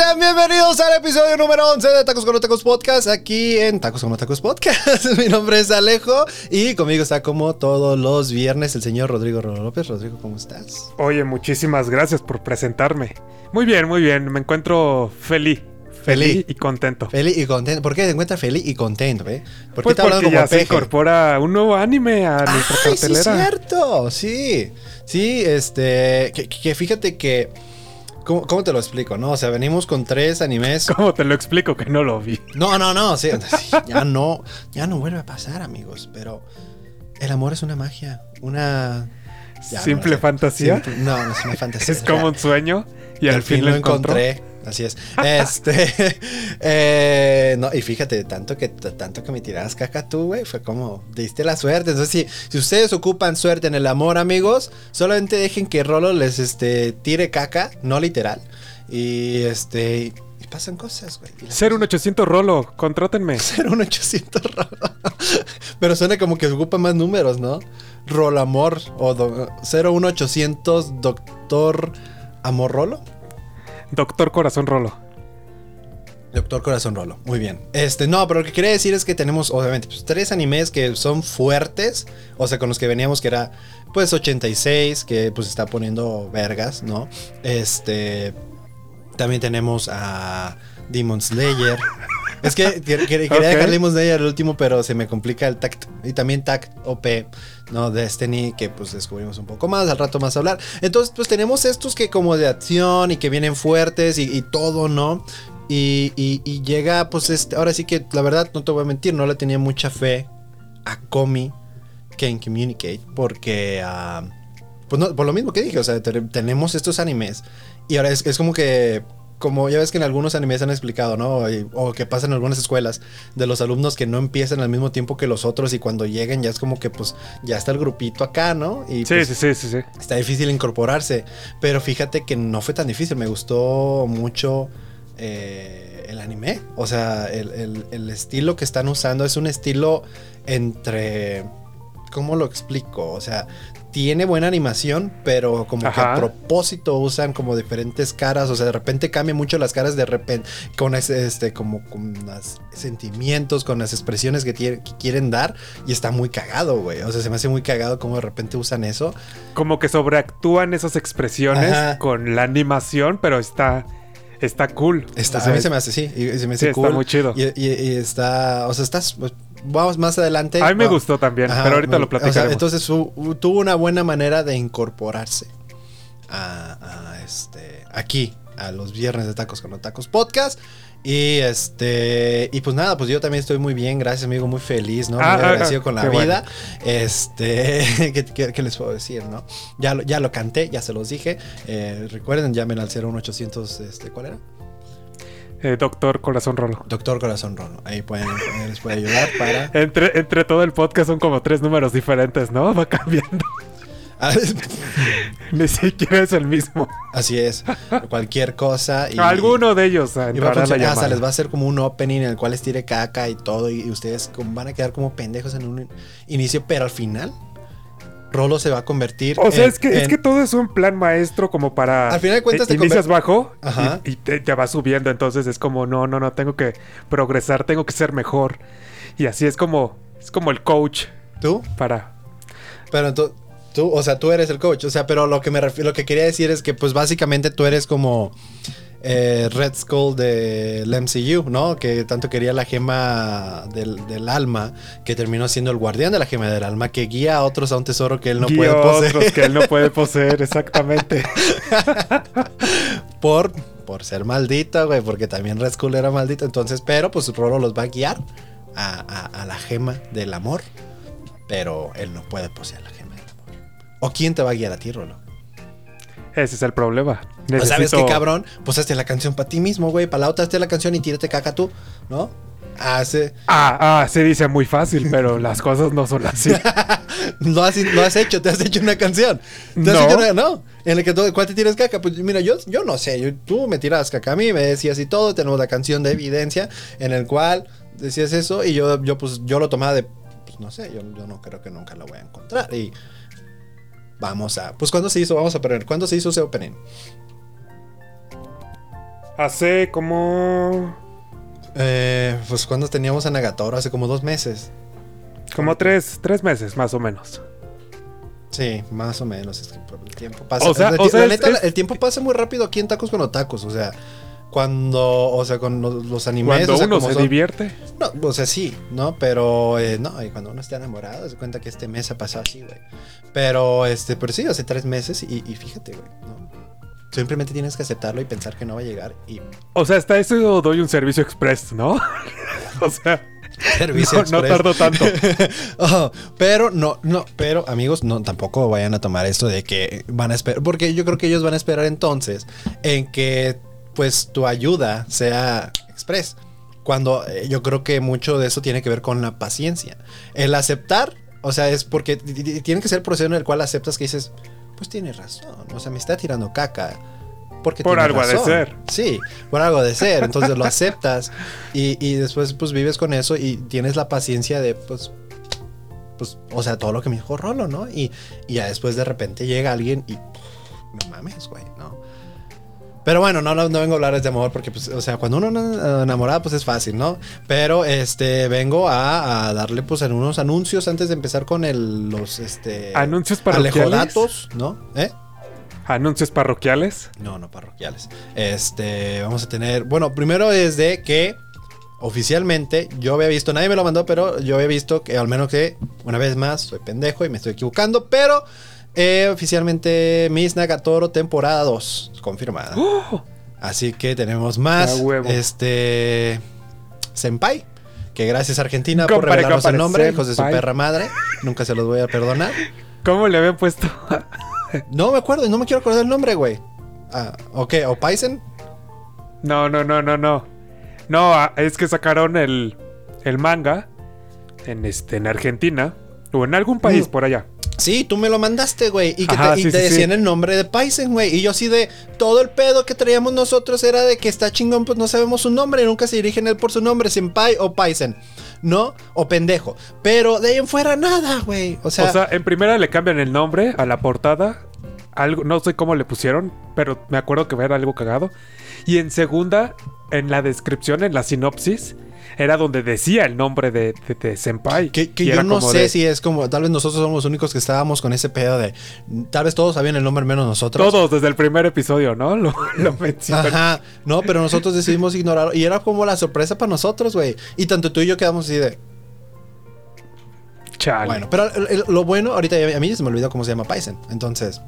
sean bienvenidos al episodio número 11 de Tacos con los Tacos Podcast, aquí en Tacos con los Tacos Podcast. Mi nombre es Alejo y conmigo está como todos los viernes el señor Rodrigo López. Rodrigo, ¿cómo estás? Oye, muchísimas gracias por presentarme. Muy bien, muy bien, me encuentro feliz. Feliz y contento. Feliz y contento. ¿Por qué te encuentras feliz y contento, eh? ¿Por qué pues porque ya se incorpora un nuevo anime a nuestra Ay, cartelera. Sí, cierto. Sí. Sí, este. que fíjate que ¿Cómo, te lo explico? No, o sea, venimos con tres animes. ¿Cómo te lo explico que no lo vi? No, no, no, sí, ya no, ya no vuelve a pasar, amigos. Pero el amor es una magia, una simple fantasía. no, no es una fantasía. es como un sueño y al, fin, lo encontré. Así es. Este. Eh, no, y fíjate, tanto que, tanto que me tirabas caca tú, güey, fue como. Diste la suerte. Entonces, si, si ustedes ocupan suerte en el amor, amigos, solamente dejen que Rolo les este, tire caca, no literal. Y este. Y pasan cosas, güey. Ser un 800 Rolo, contrátenme. Ser un 800 Rolo. Pero suena como que ocupa más números, ¿no? Rolo Amor o 01800 Doctor Amor Rolo. Doctor Corazón Rolo. Doctor Corazón Rolo, muy bien. Este, no, pero lo que quería decir es que tenemos, obviamente, pues, tres animes que son fuertes. O sea, con los que veníamos, que era, pues, 86, que pues está poniendo vergas, ¿no? Este. También tenemos a Demon Slayer. Es que quería dejar Demon Slayer el último, pero se me complica el tact. Y también tact OP. ¿no? Destiny, que pues descubrimos un poco más, al rato más hablar. Entonces, pues tenemos estos que como de acción y que vienen fuertes y, todo, ¿no? Y, y, llega, pues este, ahora sí que la verdad, no te voy a mentir, no le tenía mucha fe a Komi Can Communicate, porque, uh, pues no, por lo mismo que dije, o sea, tenemos estos animes y ahora es, es como que como ya ves que en algunos animes han explicado, ¿no? o que pasa en algunas escuelas, de los alumnos que no empiezan al mismo tiempo que los otros y cuando lleguen ya es como que pues ya está el grupito acá, ¿no? Y, sí, pues, sí, sí, sí, sí. Está difícil incorporarse, pero fíjate que no fue tan difícil, me gustó mucho eh, el anime, o sea, el, el estilo que están usando es un estilo entre... ¿Cómo lo explico? O sea, tiene buena animación, pero como que a propósito usan como diferentes caras, o sea, de repente cambian mucho las caras de repente con ese, este, como con los sentimientos, con las expresiones que, quieren dar y está muy cagado, güey. O sea, se me hace muy cagado como de repente usan eso. Como que sobreactúan esas expresiones con la animación, pero está está cool. Está, a mí se me hace, sí, y, se me hace cool. Está muy chido. Y, y, está, o sea, estás, vamos más adelante. A mí me gustó también, pero ahorita lo platicaremos. entonces tuvo una buena manera de incorporarse a, este aquí a los viernes de tacos con los tacos podcast. Y este, y pues nada, pues yo también estoy muy bien, gracias amigo, muy feliz, ¿no? Muy ah, ah, agradecido con la vida. Este, ¿qué, les puedo decir, no? Ya, ya lo canté, ya se los dije. Eh, recuerden, llamen al 01800, este, ¿cuál era? Eh, doctor Corazón Rolo. Doctor Corazón Rolo. Ahí pueden, les puede ayudar para. entre, entre todo el podcast son como tres números diferentes, ¿no? Va cambiando. Ah, Ni siquiera es el mismo. Así es. Cualquier cosa. Y, Alguno de ellos. Y va a les va a hacer como un opening en el cual les tire caca y todo. Y, ustedes van a quedar como pendejos en un inicio, pero al final Rolo se va a convertir. O sea, es, que, es que todo es un plan maestro como para. Al final de cuentas, te inicias bajo y, te, vas subiendo. Entonces es como, no, no, no, tengo que progresar, tengo que ser mejor. Y así es como, es como el coach. ¿Tú? Para. Pero tú, tú, o sea, tú eres el coach. O sea, pero lo que me refiero, lo que quería decir es que, pues básicamente tú eres como eh, Red Skull del MCU, ¿no? Que tanto quería la gema del, alma, que terminó siendo el guardián de la gema del alma, que guía a otros a un tesoro que él no puede poseer. otros que él no puede poseer, exactamente. por, por ser maldito, güey, porque también Red Skull era maldito. Entonces, pero pues Rolo los va a guiar a, la gema del amor, pero él no puede poseer la gema del amor. ¿O quién te va a guiar a ti, Rolo? Ese es el problema. ¿Sabes qué, cabrón? Pues hazte la canción para ti mismo, güey. Para la otra hazte la canción y tírate caca tú, ¿no? Hace... Ah, ah, se dice muy fácil, pero las cosas no son así. lo, has, lo has hecho, te has hecho una canción. ¿Te no. Has hecho no. En el que tú, ¿cuál te tiras caca? Pues mira, yo, yo no sé. tú me tiras caca a mí, me decías y todo. Tenemos la canción de evidencia en el cual decías eso y yo, yo pues, yo lo tomaba de, pues no sé, yo, yo no creo que nunca lo voy a encontrar. Y Vamos a. Pues, ¿cuándo se hizo? Vamos a poner. ¿Cuándo se hizo ese opening? Hace como. Eh, pues cuando teníamos a Nagatoro, hace como dos meses. Como tres, tres meses, más o menos. Sí, más o menos. Es que el tiempo pasa. O sea, el, neta, el tiempo pasa muy rápido aquí en Tacos con Tacos. O sea, cuando, o sea, con los, animes. Cuando uno se divierte. No, o sea, sí, ¿no? Pero, eh, no, y cuando uno está enamorado, se cuenta que este mes ha pasado así, güey. Pero, este, pero sí, hace tres meses y, fíjate, güey, ¿no? Simplemente tienes que aceptarlo y pensar que no va a llegar y... O sea, hasta eso doy un servicio express, ¿no? o sea... Servicio no, no tardo tanto. Oh, pero no, no, pero amigos, no tampoco vayan a tomar esto de que van a esperar, porque yo creo que ellos van a esperar entonces en que pues tu ayuda sea express. Cuando eh, yo creo que mucho de eso tiene que ver con la paciencia. El aceptar, o sea, es porque tiene que ser el proceso en el cual aceptas que dices, pues tiene razón, o sea, me está tirando caca. Porque por algo de ser. Sí, por algo de ser. Entonces lo aceptas y, después pues vives con eso y tienes la paciencia de pues pues, o sea, todo lo que me dijo Rolo, ¿no? Y, y ya después de repente llega alguien y, no mames, güey, ¿no? Pero bueno, no, no, vengo a hablar de amor porque, pues, o sea, cuando uno está enamorado, pues es fácil, ¿no? Pero, este, vengo a, darle, pues, en unos anuncios antes de empezar con el, los, este... Anuncios parroquiales. datos, ¿no? ¿Eh? ¿Anuncios parroquiales? No, no parroquiales. Este, vamos a tener, bueno, primero es de que oficialmente yo había visto, nadie me lo mandó, pero yo había visto que al menos que, una vez más, soy pendejo y me estoy equivocando, pero eh, oficialmente Miss Nagatoro temporada 2 confirmada. ¡Oh! Así que tenemos más este Senpai, que gracias Argentina por revelarnos el nombre, hijos de su perra madre. Nunca se los voy a perdonar. ¿Cómo le habían puesto? no me acuerdo, no me quiero acordar el nombre, güey. Ah, ok, ¿o Paisen? No, no, no, no, no. No, ah, es que sacaron el, el manga en, este, en Argentina o en algún país mm. por allá. Sí, tú me lo mandaste, güey. Y, que te, decían el nombre de Paisen, güey. Y yo así de. Todo el pedo que traíamos nosotros era de que está chingón, pues no sabemos su nombre. Nunca se dirigen él por su nombre, Senpai o Paisen. ¿No? O pendejo. Pero de ahí en fuera nada, güey. O sea. O sea, en primera le cambian el nombre a la portada. Algo, no sé cómo le pusieron, pero me acuerdo que era algo cagado. Y en segunda, en la descripción, en la sinopsis era donde decía el nombre de, de, Senpai. Que, yo no sé si es como, tal vez nosotros somos los únicos que estábamos con ese pedo de, tal vez todos sabían el nombre menos nosotros. Todos, desde el primer episodio, ¿no? Lo, lo Ajá, no, pero nosotros decidimos ignorarlo. Y era como la sorpresa para nosotros, güey. Y tanto tú y yo quedamos así de... Chale. Bueno, pero lo bueno, ahorita a mí se me olvidó cómo se llama Paisen. Entonces...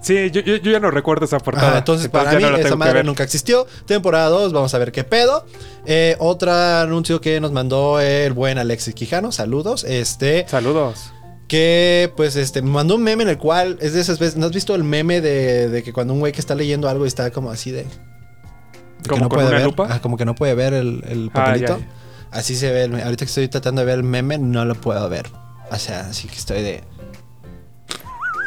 Sí, yo, ya no recuerdo esa portada. entonces, para mí esa madre nunca existió. Temporada 2, vamos a ver qué pedo. Eh, otro anuncio que nos mandó el buen Alexis Quijano. Saludos. Este. Saludos. Que pues este me mandó un meme en el cual es de esas veces. ¿No has visto el meme de, que cuando un güey que está leyendo algo está como así de. como no con puede ver, lupa. Ah, como que no puede ver el, el ah, papelito. Así se ve. ahorita que estoy tratando de ver el meme, no lo puedo ver. O sea, así que estoy de.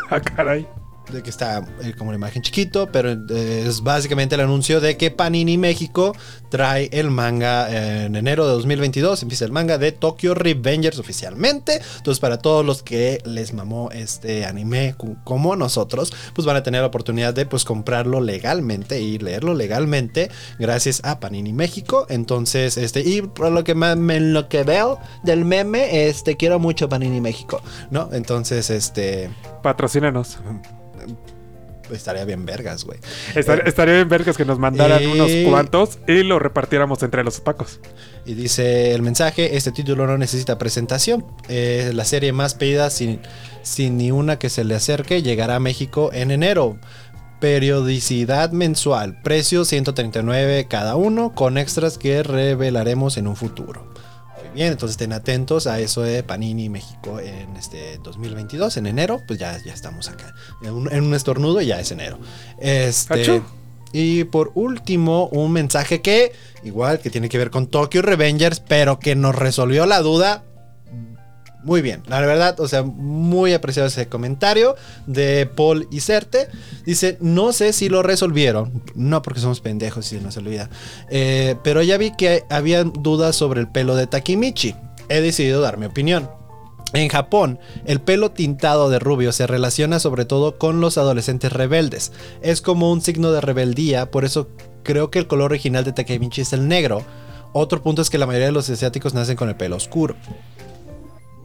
Ah, caray de que está eh, como una imagen chiquito, pero eh, es básicamente el anuncio de que Panini México trae el manga en enero de 2022. Empieza el manga de Tokyo Revengers oficialmente. Entonces, para todos los que les mamó este anime como nosotros, pues van a tener la oportunidad de pues comprarlo legalmente y leerlo legalmente gracias a Panini México. Entonces, este, y por lo que más me, lo que veo del meme, este, quiero mucho Panini México, ¿no? Entonces, este. Patrocínanos estaría bien vergas, güey. estaría bien vergas que nos mandaran unos cuantos y lo repartiéramos entre los opacos. Y dice el mensaje, este título no necesita presentación. Es la serie más pedida sin, sin ni una que se le acerque. Llegará a México en enero. Periodicidad mensual. Precio 139 cada uno con extras que revelaremos en un futuro bien, entonces estén atentos a eso de Panini México en este 2022, en enero, pues ya, ya estamos acá. En un, estornudo ya es enero. Este, y por último, un mensaje que, igual, que tiene que ver con Tokyo Revengers, pero que nos resolvió la duda muy bien, la verdad, o sea, muy apreciado ese comentario de Paul Iserte. Dice, no sé si lo resolvieron, no porque somos pendejos y se nos olvida, eh, pero ya vi que había dudas sobre el pelo de Takimichi. He decidido dar mi opinión. En Japón, el pelo tintado de rubio se relaciona sobre todo con los adolescentes rebeldes. Es como un signo de rebeldía, por eso creo que el color original de Takemichi es el negro. Otro punto es que la mayoría de los asiáticos nacen con el pelo oscuro.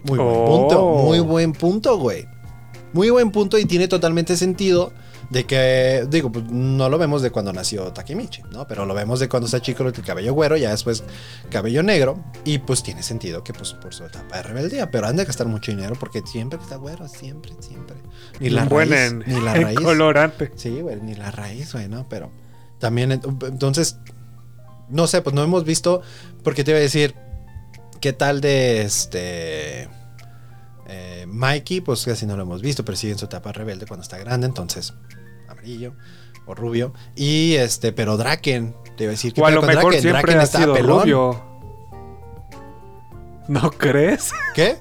Muy buen Oh. punto, muy buen punto, güey. Muy buen punto y tiene totalmente sentido de que, digo, pues no lo vemos de cuando nació Takemichi, ¿no? Pero lo vemos de cuando está chico el cabello güero, ya después cabello negro, y pues tiene sentido que pues por su etapa de rebeldía, pero han de gastar mucho dinero porque siempre está güero, siempre, siempre. Ni la buen raíz, en, ni la en raíz. colorante. Sí, güey, ni la raíz, güey, ¿no? Pero también, ent- entonces, no sé, pues no hemos visto, porque te iba a decir, ¿qué tal de este... eh, Mikey, pues casi no lo hemos visto, pero sigue en su etapa rebelde cuando está grande, entonces amarillo o rubio. Y este, pero Draken, te iba a decir que O a lo mejor siempre ha sido rubio. ¿No crees? ¿Qué?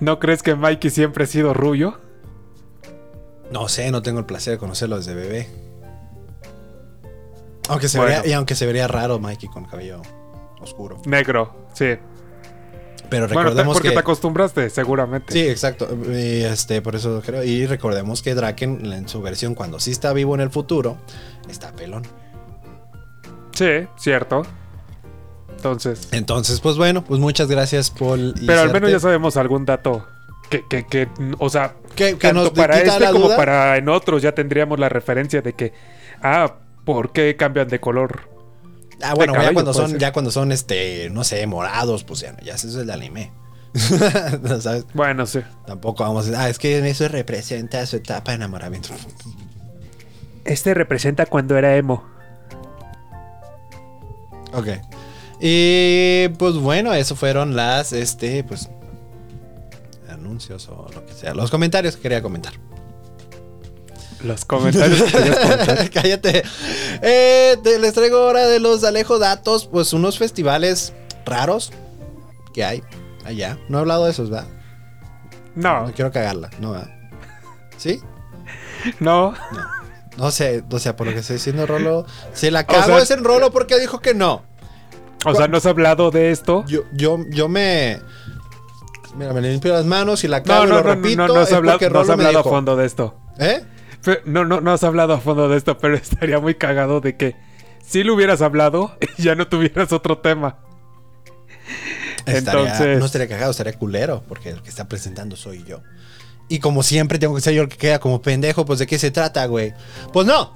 ¿No crees que Mikey siempre ha sido rubio? No sé, no tengo el placer de conocerlo desde bebé. Aunque se Bueno. vería, y aunque se vería raro Mikey con cabello oscuro. Negro, sí. Pero Bueno, recordemos porque que. te acostumbraste, seguramente. Sí, exacto. Y este, por eso creo. Y recordemos que Draken, en su versión, cuando sí está vivo en el futuro, está pelón. Sí, cierto. Entonces. Entonces, pues bueno, pues muchas gracias, Paul. y Pero al menos ya sabemos algún dato. Que, que, que, o sea, Que, tanto nos para este como duda. para en otros ya tendríamos la referencia de que, ah, ¿por qué cambian de color? Ah, bueno, ya cuando son, ser. ya cuando son, este, no sé, morados, pues ya, ya eso es el anime. ¿Sabes? Bueno, sí. Tampoco vamos a decir, ah, es que eso representa su etapa de enamoramiento. Este representa cuando era emo. Ok. Y pues bueno, eso fueron las, este, pues, anuncios o lo que sea. Los comentarios que quería comentar. Los comentarios que. Cállate. Eh, te- les traigo ahora de los Alejo Datos, pues unos festivales raros que hay allá. No he hablado de esos, ¿verdad? No, No quiero cagarla, ¿no? ¿verdad? ¿Sí? no. No sé, o sea, por lo que estoy diciendo, Rolo. Si la O cago sea- es en Rolo porque dijo que no. O sea, ¿no has hablado de esto? Yo, yo, yo me. Mira, me limpio las manos y la No, cago y no, lo no, no, repito. no, no has es hablado, no has hablado a fondo de esto. ¿Eh? No, no, no has hablado a fondo de esto, pero estaría muy cagado de que si lo hubieras hablado, ya no tuvieras otro tema. Estaría- Entonces- no estaría cagado, estaría culero, porque el que está presentando soy yo. Y como siempre tengo que ser yo el que queda como pendejo, pues de qué se trata, güey. Pues no.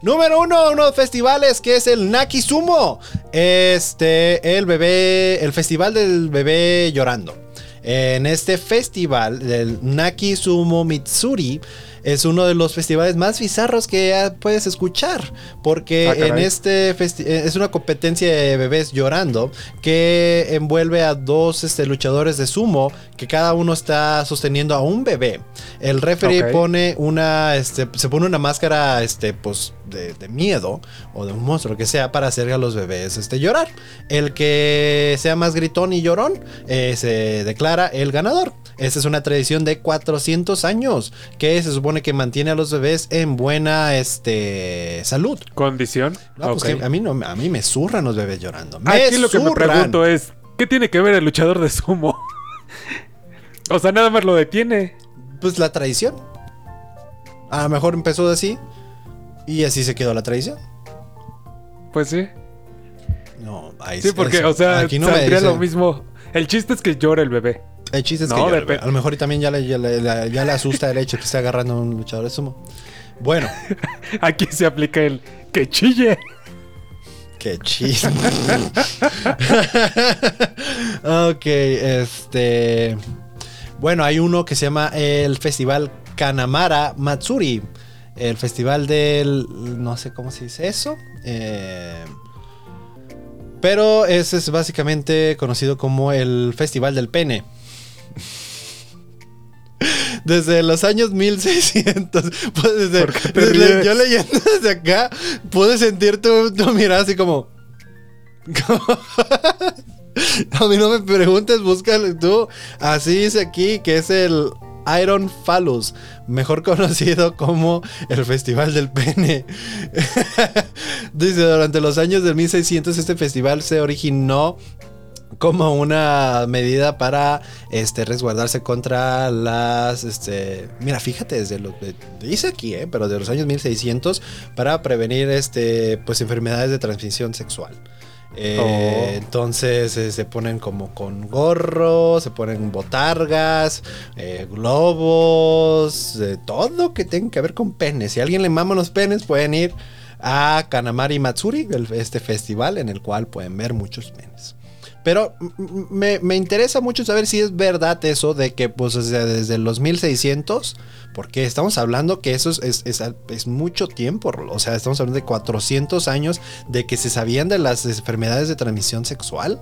Número uno, uno de los festivales que es el Naki Sumo. Este, el bebé, el festival del bebé llorando. En este festival del Naki Sumo Mitsuri es uno de los festivales más bizarros que puedes escuchar. Porque Ah, en este eh, es una competencia de bebés llorando que envuelve a dos este, luchadores de sumo que cada uno está sosteniendo a un bebé. El referee pone una, este, se pone una máscara, este, pues, de, de miedo o de un monstruo que sea para hacer a los bebés, este, llorar. El que sea más gritón y llorón eh, se declara el ganador. Esta es una tradición de 400 años que se supone que mantiene a los bebés en buena, este, salud. ¿Condición? No, pues que a mí no, a mí me zurran los bebés llorando. Me Aquí lo que me pregunto es, ¿qué tiene que ver el luchador de sumo? o sea, nada más lo detiene. Pues la tradición. A lo mejor empezó así y así se quedó la tradición. Pues sí. No, ahí Sí, porque, eso- o sea, aquí no saldría lo mismo. El chiste es que llora el bebé. El chiste es No, que llora, a lo mejor y también ya le, ya le- ya- ya le asusta el hecho que esté agarrando a un luchador de sumo. Bueno, Aquí se aplica el que chille. qué chiste. ok, este. Bueno, hay uno que se llama el Festival Kanamara Matsuri. El festival del. No sé cómo se dice eso. Eh, pero ese es básicamente conocido como el Festival del Pene. Desde los años 1600. pues, desde- yo leyendo desde acá, pude sentir tu, tu mirada así como. A mí no me preguntes, búscalo tú. Así dice aquí que es el Iron Phallus, mejor conocido como el Festival del Pene. dice, durante los años del 1600 este festival se originó como una medida para este, resguardarse contra las, este, mira, fíjate, desde lo de- dice aquí, eh, pero de los años 1600 para prevenir, este, pues enfermedades de transmisión sexual. Oh. Entonces eh, se ponen como con gorros, se ponen botargas, eh, globos, todo que tenga que ver con penes. Si a alguien le maman los penes, pueden ir a Kanamari Matsuri, este festival en el cual pueden ver muchos penes. Pero me, me interesa mucho saber si es verdad eso de que pues sea, desde los 1600, porque estamos hablando que eso es, es- es- es mucho tiempo, o sea, estamos hablando de 400 años de que se sabían de las enfermedades de transmisión sexual.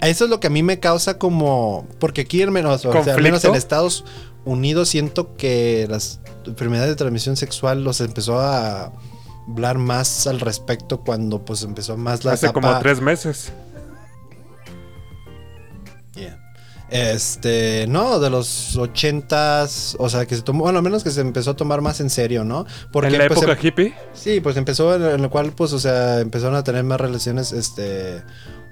Eso es lo que a mí me causa como, porque aquí al menos, o sea, al menos en. Estados Unidos siento que las enfermedades de transmisión sexual los empezó a hablar más al respecto cuando pues empezó más la Hace etapa- como tres meses. Este, no, de los ochentas, o sea, que se tomó, bueno, al menos que se empezó a tomar más en serio, ¿no? en la pues, época em- hippie. sí, pues empezó en, en lo cual, pues, o sea, empezaron a tener más relaciones, este,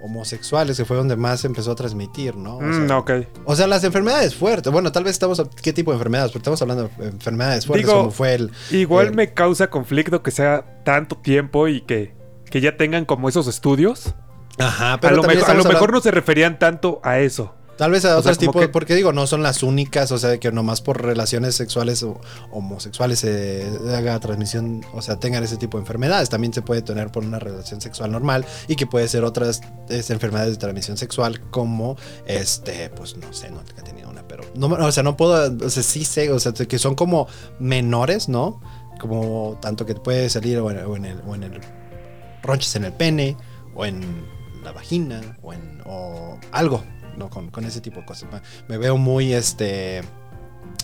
homosexuales, que fue donde más se empezó a transmitir, ¿no? O, Mm, sea, ok. o sea, las enfermedades fuertes, bueno, tal vez estamos, ¿qué tipo de enfermedades? Pero estamos hablando de enfermedades fuertes, Digo, como fue el... Igual me causa conflicto que sea tanto tiempo y que, que ya tengan como esos estudios. Ajá, a pero lo, a lo mejor no se referían tanto a eso. Tal vez a otros tipos, que- porque digo, no son las únicas, o sea, que nomás por relaciones sexuales o homosexuales se haga transmisión, o sea, tengan ese tipo de enfermedades. También se puede tener por una relación sexual normal y que puede ser otras enfermedades de transmisión sexual como, este, pues no sé, no he tenido una, pero, no, o sea, no puedo, o sea, sí sé, o sea, que son como menores, ¿no? Como tanto que puede salir o en, o en el, o en el ronches en el pene o en la vagina o en o algo no con, con ese tipo de cosas me, veo muy este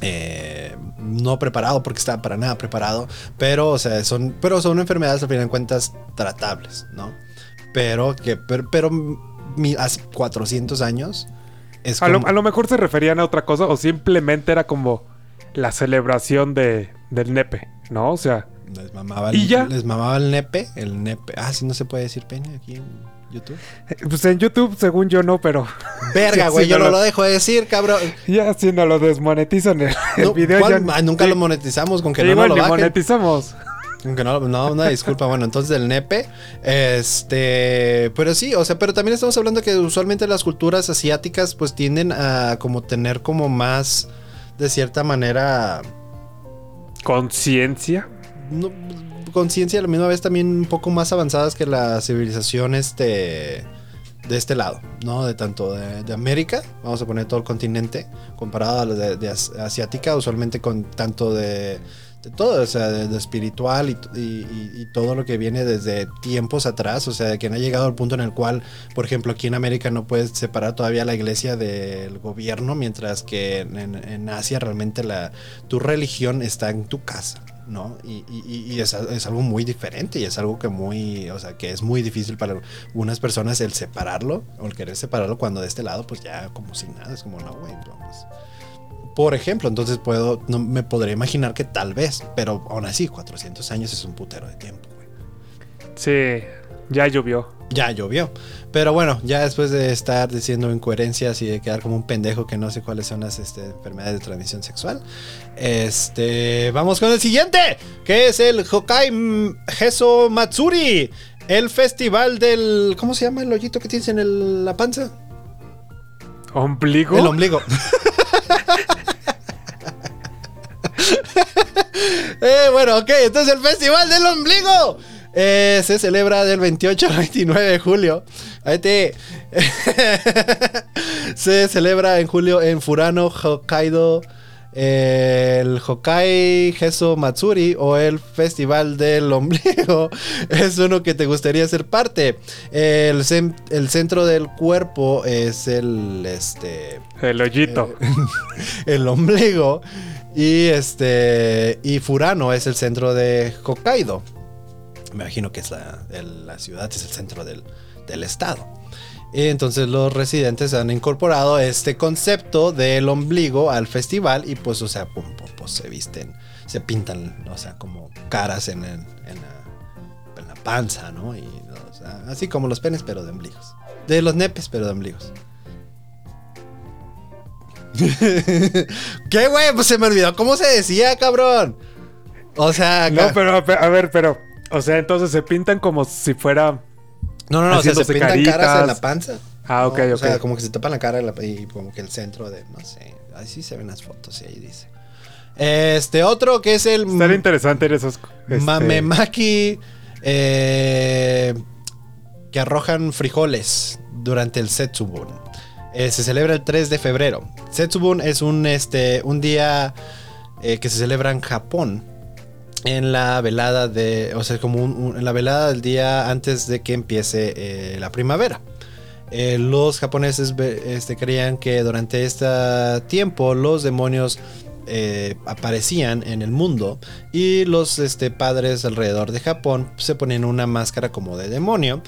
eh, no preparado porque estaba para nada preparado pero o sea son pero son enfermedades al final de cuentas tratables no pero que pero, pero mi- hace 400 años es A lo, como- a lo mejor se referían a otra cosa o simplemente era como la celebración de, del nepe, ¿no? O sea, les mamaba el, ¿Y ya? les mamaba el nepe el nepe ah sí no se puede decir pene aquí en YouTube pues en YouTube según yo no, pero verga Sí, güey sí, yo no no lo- lo dejo de decir cabrón ya si no lo desmonetizan el, el No, video ya... Ah, nunca sí, lo monetizamos con que no, igual nos lo bajen. monetizamos. Aunque no, no, una disculpa. Bueno, entonces del nepe. Este. Pero sí, o sea, pero también estamos hablando que usualmente las culturas asiáticas, pues tienden a como tener como más. De cierta manera. Conciencia. no, conciencia a la misma vez también un poco más avanzadas que la civilización este de este lado, ¿no? De tanto de, América, vamos a poner todo el continente, comparado a la de, de as- asiática, usualmente con tanto de, todo, o sea, de, espiritual y, todo lo que viene desde tiempos atrás, o sea, de que no ha llegado al punto en el cual, por ejemplo, aquí en América no puedes separar todavía la iglesia del gobierno, mientras que en, en Asia realmente la, tu religión está en tu casa. ¿No? Y, y- es, algo muy diferente y es algo que muy, o sea, que es muy difícil para unas personas el separarlo o el querer separarlo cuando de este lado, pues ya como si nada, es como, no, güey, no, pues. Por ejemplo, entonces puedo, no me podría imaginar que tal vez, pero aún así, 400 años es un putero de tiempo, güey. Sí, ya llovió. Ya llovió. Pero bueno, ya después de estar diciendo incoherencias y de quedar como un pendejo que no sé cuáles son las este, enfermedades de transmisión sexual, este, vamos con el siguiente, que es el Hokai Heso Matsuri, el festival del, ¿cómo se llama el hoyito que tienes en el- la panza? ¿Ombligo? El ombligo. Eh, bueno, ok, entonces el Festival del Ombligo eh, se celebra del 28 al 29 de julio. Ahí te- se celebra en julio en Furano, Hokkaido. eh, El Hokkai Heso Matsuri o el Festival del Ombligo es uno que te gustaría ser parte. El, el centro del cuerpo es el este El hoyito. el ombligo. Y este. Y Furano es el centro de Hokkaido. Me imagino que es la, el- la ciudad, es el centro del, del estado. Y entonces los residentes han incorporado este concepto del ombligo al festival. Y pues, o sea, pum, pum, pues se visten, se pintan, o sea, como caras en, el- en la, en la panza, ¿no? Y, o sea, así como los penes, pero de ombligos. De los nepes, pero de ombligos. ¿Qué, güey? Pues se me olvidó cómo se decía, cabrón. O sea, No, pero a ver, pero. O sea, entonces se pintan como si fuera. No, no, no, o sea, se pintan caras en la panza. Ah, ok, ¿no? O ok. sea, como que se tapan la cara y como que el centro de, no sé, así se ven las fotos y ahí dice. Este otro que es el Estaría interesante en esos. este, Mamemaki eh, que arrojan frijoles durante el Setsubun. Eh, se celebra el 3 de febrero. Setsubun es un, este, un día eh, que se celebra en Japón. En la velada de. O sea, como un- en la velada del día antes de que empiece eh, la primavera. Eh, los japoneses este, creían que durante este tiempo los demonios eh, aparecían en el mundo y los este, padres alrededor de Japón se ponían una máscara como de demonio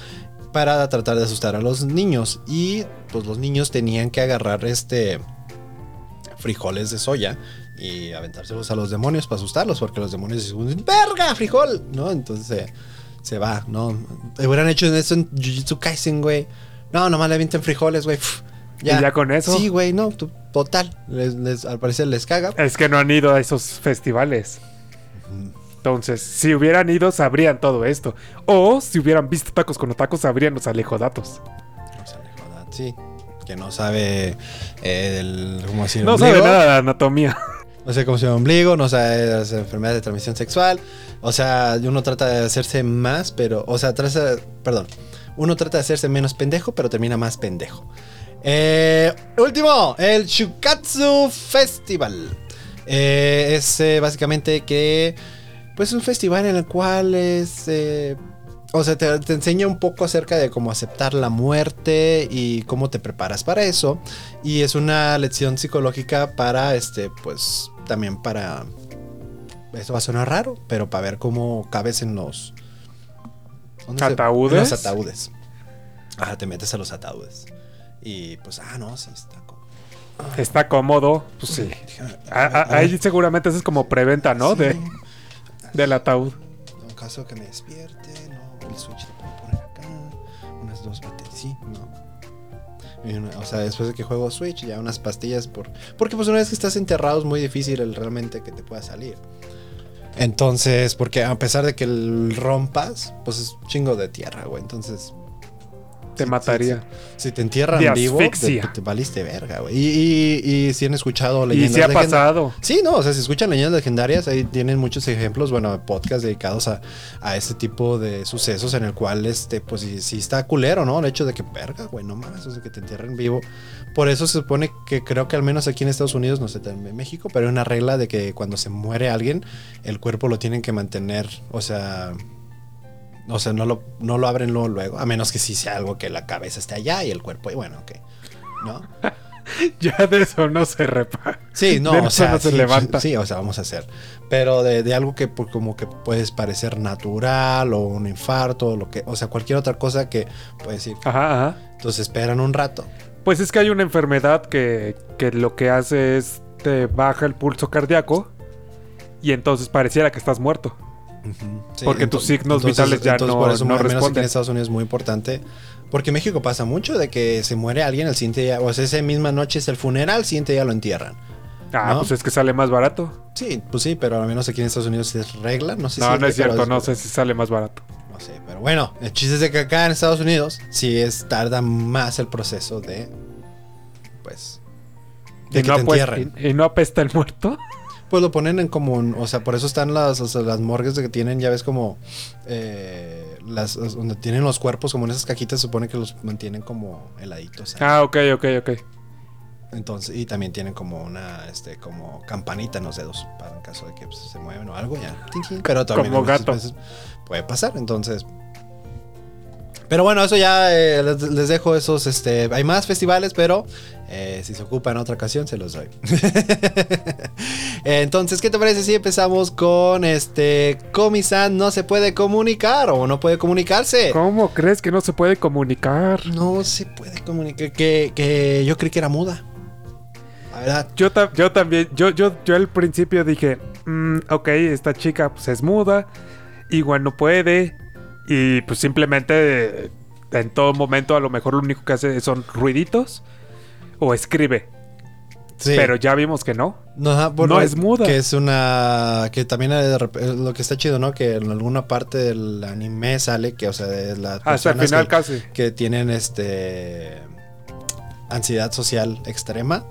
para tratar de asustar a los niños y pues los niños tenían que agarrar este frijoles de soya y aventárselos a los demonios para asustarlos porque los demonios dicen verga frijol no entonces se va no hubieran hecho eso en Jujutsu Kaisen güey no nomás le avientan frijoles güey Pf, ¿Y ya con eso? sí güey no total les- les- al parecer les caga Es que no han ido a esos festivales. Entonces, si hubieran ido, sabrían todo esto. O si hubieran visto tacos con tacos, sabrían los alejodatos. Le joda, sí. Que no sabe eh, del, ¿cómo decir? No sabe nada de anatomía. No sé cómo se llama ombligo, no de las enfermedades de transmisión sexual. O sea, uno trata de hacerse más, pero. O sea, trata, perdón. Uno trata de hacerse menos pendejo, pero termina más pendejo. Eh, último, el Shukatsu Festival. Eh, es eh, básicamente que. Pues un festival en el cual es. eh, o sea, te enseña un poco acerca de cómo aceptar la muerte y cómo te preparas para eso. Y es una lección psicológica para, este, pues, también para... Esto va a sonar raro, pero para ver cómo cabes en los... ¿dónde se- ¿Ataúdes? En los ataúdes. Ajá, te metes a los ataúdes. Y pues, ah, no, sí, está como... Está cómodo. Pues sí. A- a- ahí seguramente eso es como preventa, ¿no? Sí. De, del ataúd. En caso que me despierte, no, el switch lo puedo poner acá. Unas dos baterías, sí, no. O sea, después de que juego Switch, ya unas pastillas por. Porque pues una vez que estás enterrado es muy difícil el realmente que te pueda salir. Entonces, porque a pesar de que el rompas, pues es chingo de tierra, güey. Entonces, Te mataría. si te entierran De vivo, te, te valiste verga, güey. Y, y, y si han escuchado Y leyendas sí ha legend- pasado. Sí, no, o sea, si escuchan leyendas legendarias, ahí tienen muchos ejemplos, bueno, podcasts dedicados a, a este tipo de sucesos en el cual, este, pues sí, sí está culero, ¿no? El hecho de que, verga, güey, no mames, o sea, que te entierren vivo. Por eso se supone que creo que al menos aquí en Estados Unidos, no sé, en México, pero hay una regla de que cuando se muere alguien, el cuerpo lo tienen que mantener, o sea... O sea, no lo, no lo abren luego, luego, a menos que sí sea algo que la cabeza esté allá y el cuerpo, y bueno, ok. ¿No? Ya de eso no se repara. Sí, no, De o sea, no se sí, levanta. sí, o sea, vamos a hacer. Pero de, de algo que por- como que puedes parecer natural o un infarto, o lo que, o sea, cualquier otra cosa que puedes decir. Ajá, ajá. Entonces esperan un rato. Pues es que hay una enfermedad que, que lo que hace es te baja el pulso cardíaco y entonces pareciera que estás muerto. Sí, Porque tus signos vitales ya no- por eso, no aquí responden. en Estados Unidos es muy importante. Porque en México pasa mucho de que se muere alguien, el siguiente día, o sea, esa misma noche es el funeral, el siguiente día lo entierran. Ah, ¿No? pues es que sale más barato. Sí, pues sí, pero al menos aquí en Estados Unidos es regla. No sé si no, no es cierto, no sé si sale más barato. No sé, pero bueno, el chiste es de que acá en Estados Unidos sí es tarda más el proceso de pues de ¿Y que no, te entierren. y- y no apesta el muerto? Pues lo ponen en como, un- o sea, por eso están las, o sea, las morgues de que tienen, ya ves como eh, las donde tienen los cuerpos como en esas cajitas, se supone que los mantienen como heladitos. Ah, ok, ok, ok. Entonces, y también tienen como una, este, como campanita en los dedos, para en caso de que pues, se mueven o algo, ya. Pero también Como gato. veces puede pasar, entonces. Pero bueno, eso ya eh, les, les dejo esos, este, hay más festivales, pero eh, si se ocupa en otra ocasión se los doy. entonces, ¿qué te parece si empezamos con este, Comisan no se puede comunicar o no puede comunicarse? ¿Cómo crees que no se puede comunicar? No se puede comunicar, que, que yo creí que era muda. La verdad. Yo, ta- yo también, yo, yo, yo al principio dije, "Mm, ok, esta chica pues es muda, igual no puede, Y pues simplemente en todo momento a lo mejor lo único que hace son ruiditos o escribe. Sí. Pero ya vimos que no. No, ajá, bueno, No es muda. Que es una. Que también eh, eh, lo que está chido, ¿no? Que en alguna parte del anime sale que, o sea, de las Hasta el final que, casi. que tienen este. ansiedad social extrema.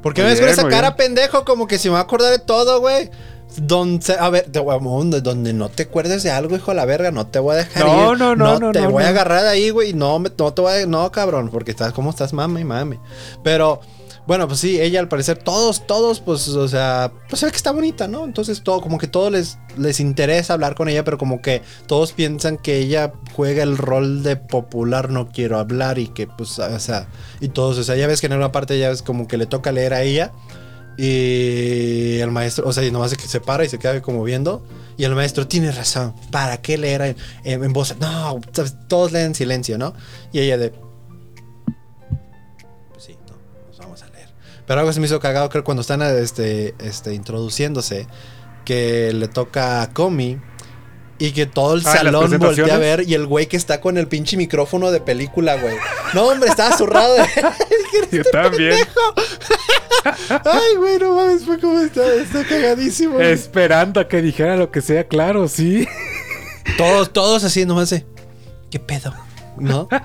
Porque Muy ves con esa cara bien. pendejo, como que si me va a acordar de todo, güey. Donde, a ver, de, donde, donde no te acuerdes de algo, hijo de la verga, no te voy a dejar No, ir. no, no, no, te no, voy a agarrar de ahí, güey. No, me- no te voy a. No, cabrón, porque estás, ¿cómo estás, mame, mame? Pero, bueno, pues sí, ella al parecer, todos, todos, pues, o sea, pues se ve que está bonita, ¿no? Entonces, todo, como que todo les, les interesa hablar con ella, pero como que todos piensan que ella juega el rol de popular, no quiero hablar, y que, pues, o sea, y todos, o sea, ya ves que en una parte ya es como que le toca leer a ella. Y el maestro, o sea, y nomás se para y se queda como viendo. Y el maestro tiene razón. ¿Para qué leer en, voz? No, todos leen en silencio, ¿no? Y ella de. Pues sí, no, nos vamos a leer. Pero algo se me hizo cagado, creo, cuando están este, este, introduciéndose, que le toca a Comi. Y que todo el Ah, ¿en las salón voltea a ver y el güey que está con el pinche micrófono de película, güey. No, hombre, estaba zurrado. Yo también. Ay, güey, no mames, fue como está, está cagadísimo. güey. Esperando a que dijera lo que sea, claro, sí. Todos, todos así nomás de. ¿Qué pedo? ¿No?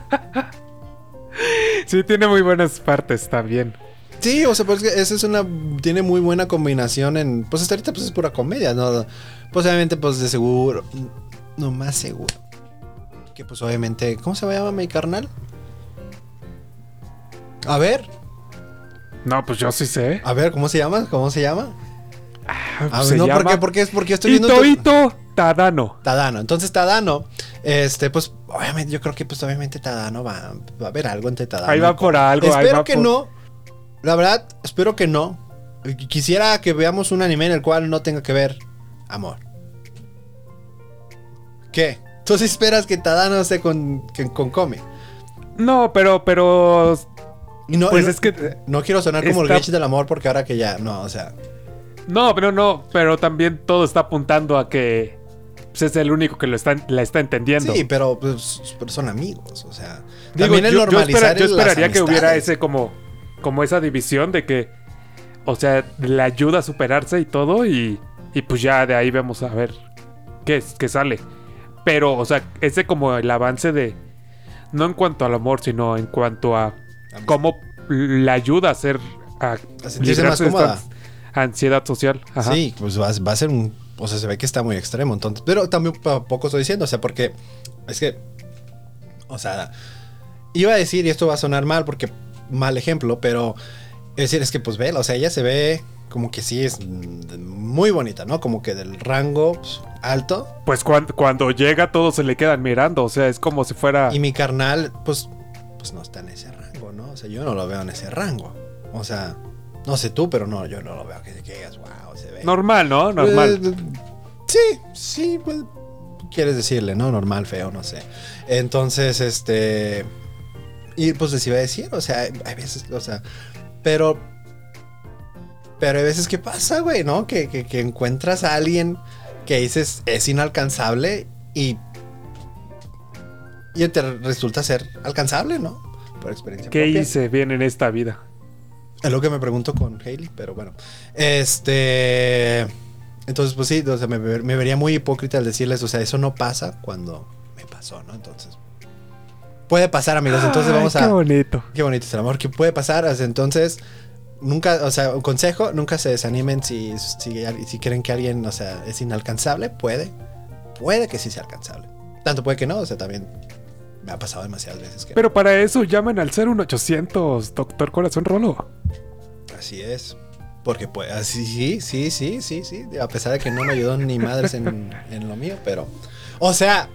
Sí, tiene muy buenas partes también. Sí, o sea, pues esa es una. Tiene muy buena combinación en. Pues hasta ahorita pues es pura comedia, ¿no? Pues obviamente, pues de seguro. No más seguro. Que pues obviamente. ¿Cómo se llama mi carnal? A ver, No, pues yo sí sé. a ver, ¿cómo se llama? ¿Cómo se llama? Ah, A se ver, no, ¿por llama qué? Porque es porque estoy viendo. Ito Ito Tadano. Tadano. Entonces Tadano, este, pues obviamente, yo creo que pues obviamente Tadano va, va a haber algo entre Tadano. Ahí va por algo. ahí Espero va que por- no. La verdad, espero que no. Quisiera que veamos un anime en el cual no tenga que ver amor. ¿Qué? ¿Tú sí esperas que Tadano esté con, que- con Komi? No, pero, pero. No, Pues no- es que. no quiero sonar como el glitch del amor porque ahora que ya, no, o sea, No, pero no. Pero también todo está apuntando a que. Pues es el único que lo está, la está entendiendo. sí, pero, pues, pero son amigos, o sea, Digo, también el yo, yo normalizar espera- yo esperaría que hubiera ese como. Como esa división de que. O sea, le ayuda a superarse y todo. Y. Y pues ya de ahí vemos a ver. Qué, es- qué sale. Pero, o sea, ese como el avance de. No en cuanto al amor, sino en cuanto a cómo le ayuda a hacer. A, A sentirse más cómoda. ansiedad social. Ajá. Sí, pues va, va a ser un. O sea, se ve que está muy extremo. Entonces, pero también poco estoy diciendo. O sea, porque. Es que. O sea. Iba a decir, y esto va a sonar mal porque. Mal ejemplo, pero. Es decir, es que pues ve, o sea, ella se ve como que sí es muy bonita, ¿no? Como que del rango pues, alto. Pues cuan- cuando llega todos se le quedan mirando. O sea, es como si fuera. Y mi carnal, pues. Pues no está en ese rango, ¿no? O sea, yo no lo veo en ese rango. O sea. No sé tú, pero no, yo no lo veo que, que digas, wow, se ve. Normal, ¿no? Normal. Eh, sí, sí, pues, quieres decirle, ¿no? Normal, feo, no sé. Entonces, este. Y pues les iba a decir, o sea, hay veces, o sea, pero. Pero hay veces que pasa, güey, ¿no? Que, que, que encuentras a alguien que dices es inalcanzable y. Y te resulta ser alcanzable, ¿no? Por experiencia. ¿Qué propia. hice bien en esta vida? Es lo que me pregunto con Hailey, pero bueno. Este. Entonces, pues sí, o sea, me, me vería muy hipócrita al decirles, o sea, eso no pasa cuando me pasó, ¿no? Entonces. Puede pasar, amigos. Entonces Ay, vamos Qué a. bonito. Qué bonito es el amor. ¿Qué puede pasar? Entonces. Nunca, o sea, un consejo, nunca se desanimen si, si, si creen que alguien, o sea, es inalcanzable. Puede. Puede que sí sea alcanzable. Tanto puede que no, o sea, también me ha pasado demasiadas veces que. Pero para eso llamen al 01800, Doctor Corazón Rolo. Así es. Porque pues, así sí, sí, sí, sí, sí. A pesar de que no me ayudó ni madres en, en lo mío, pero. O sea,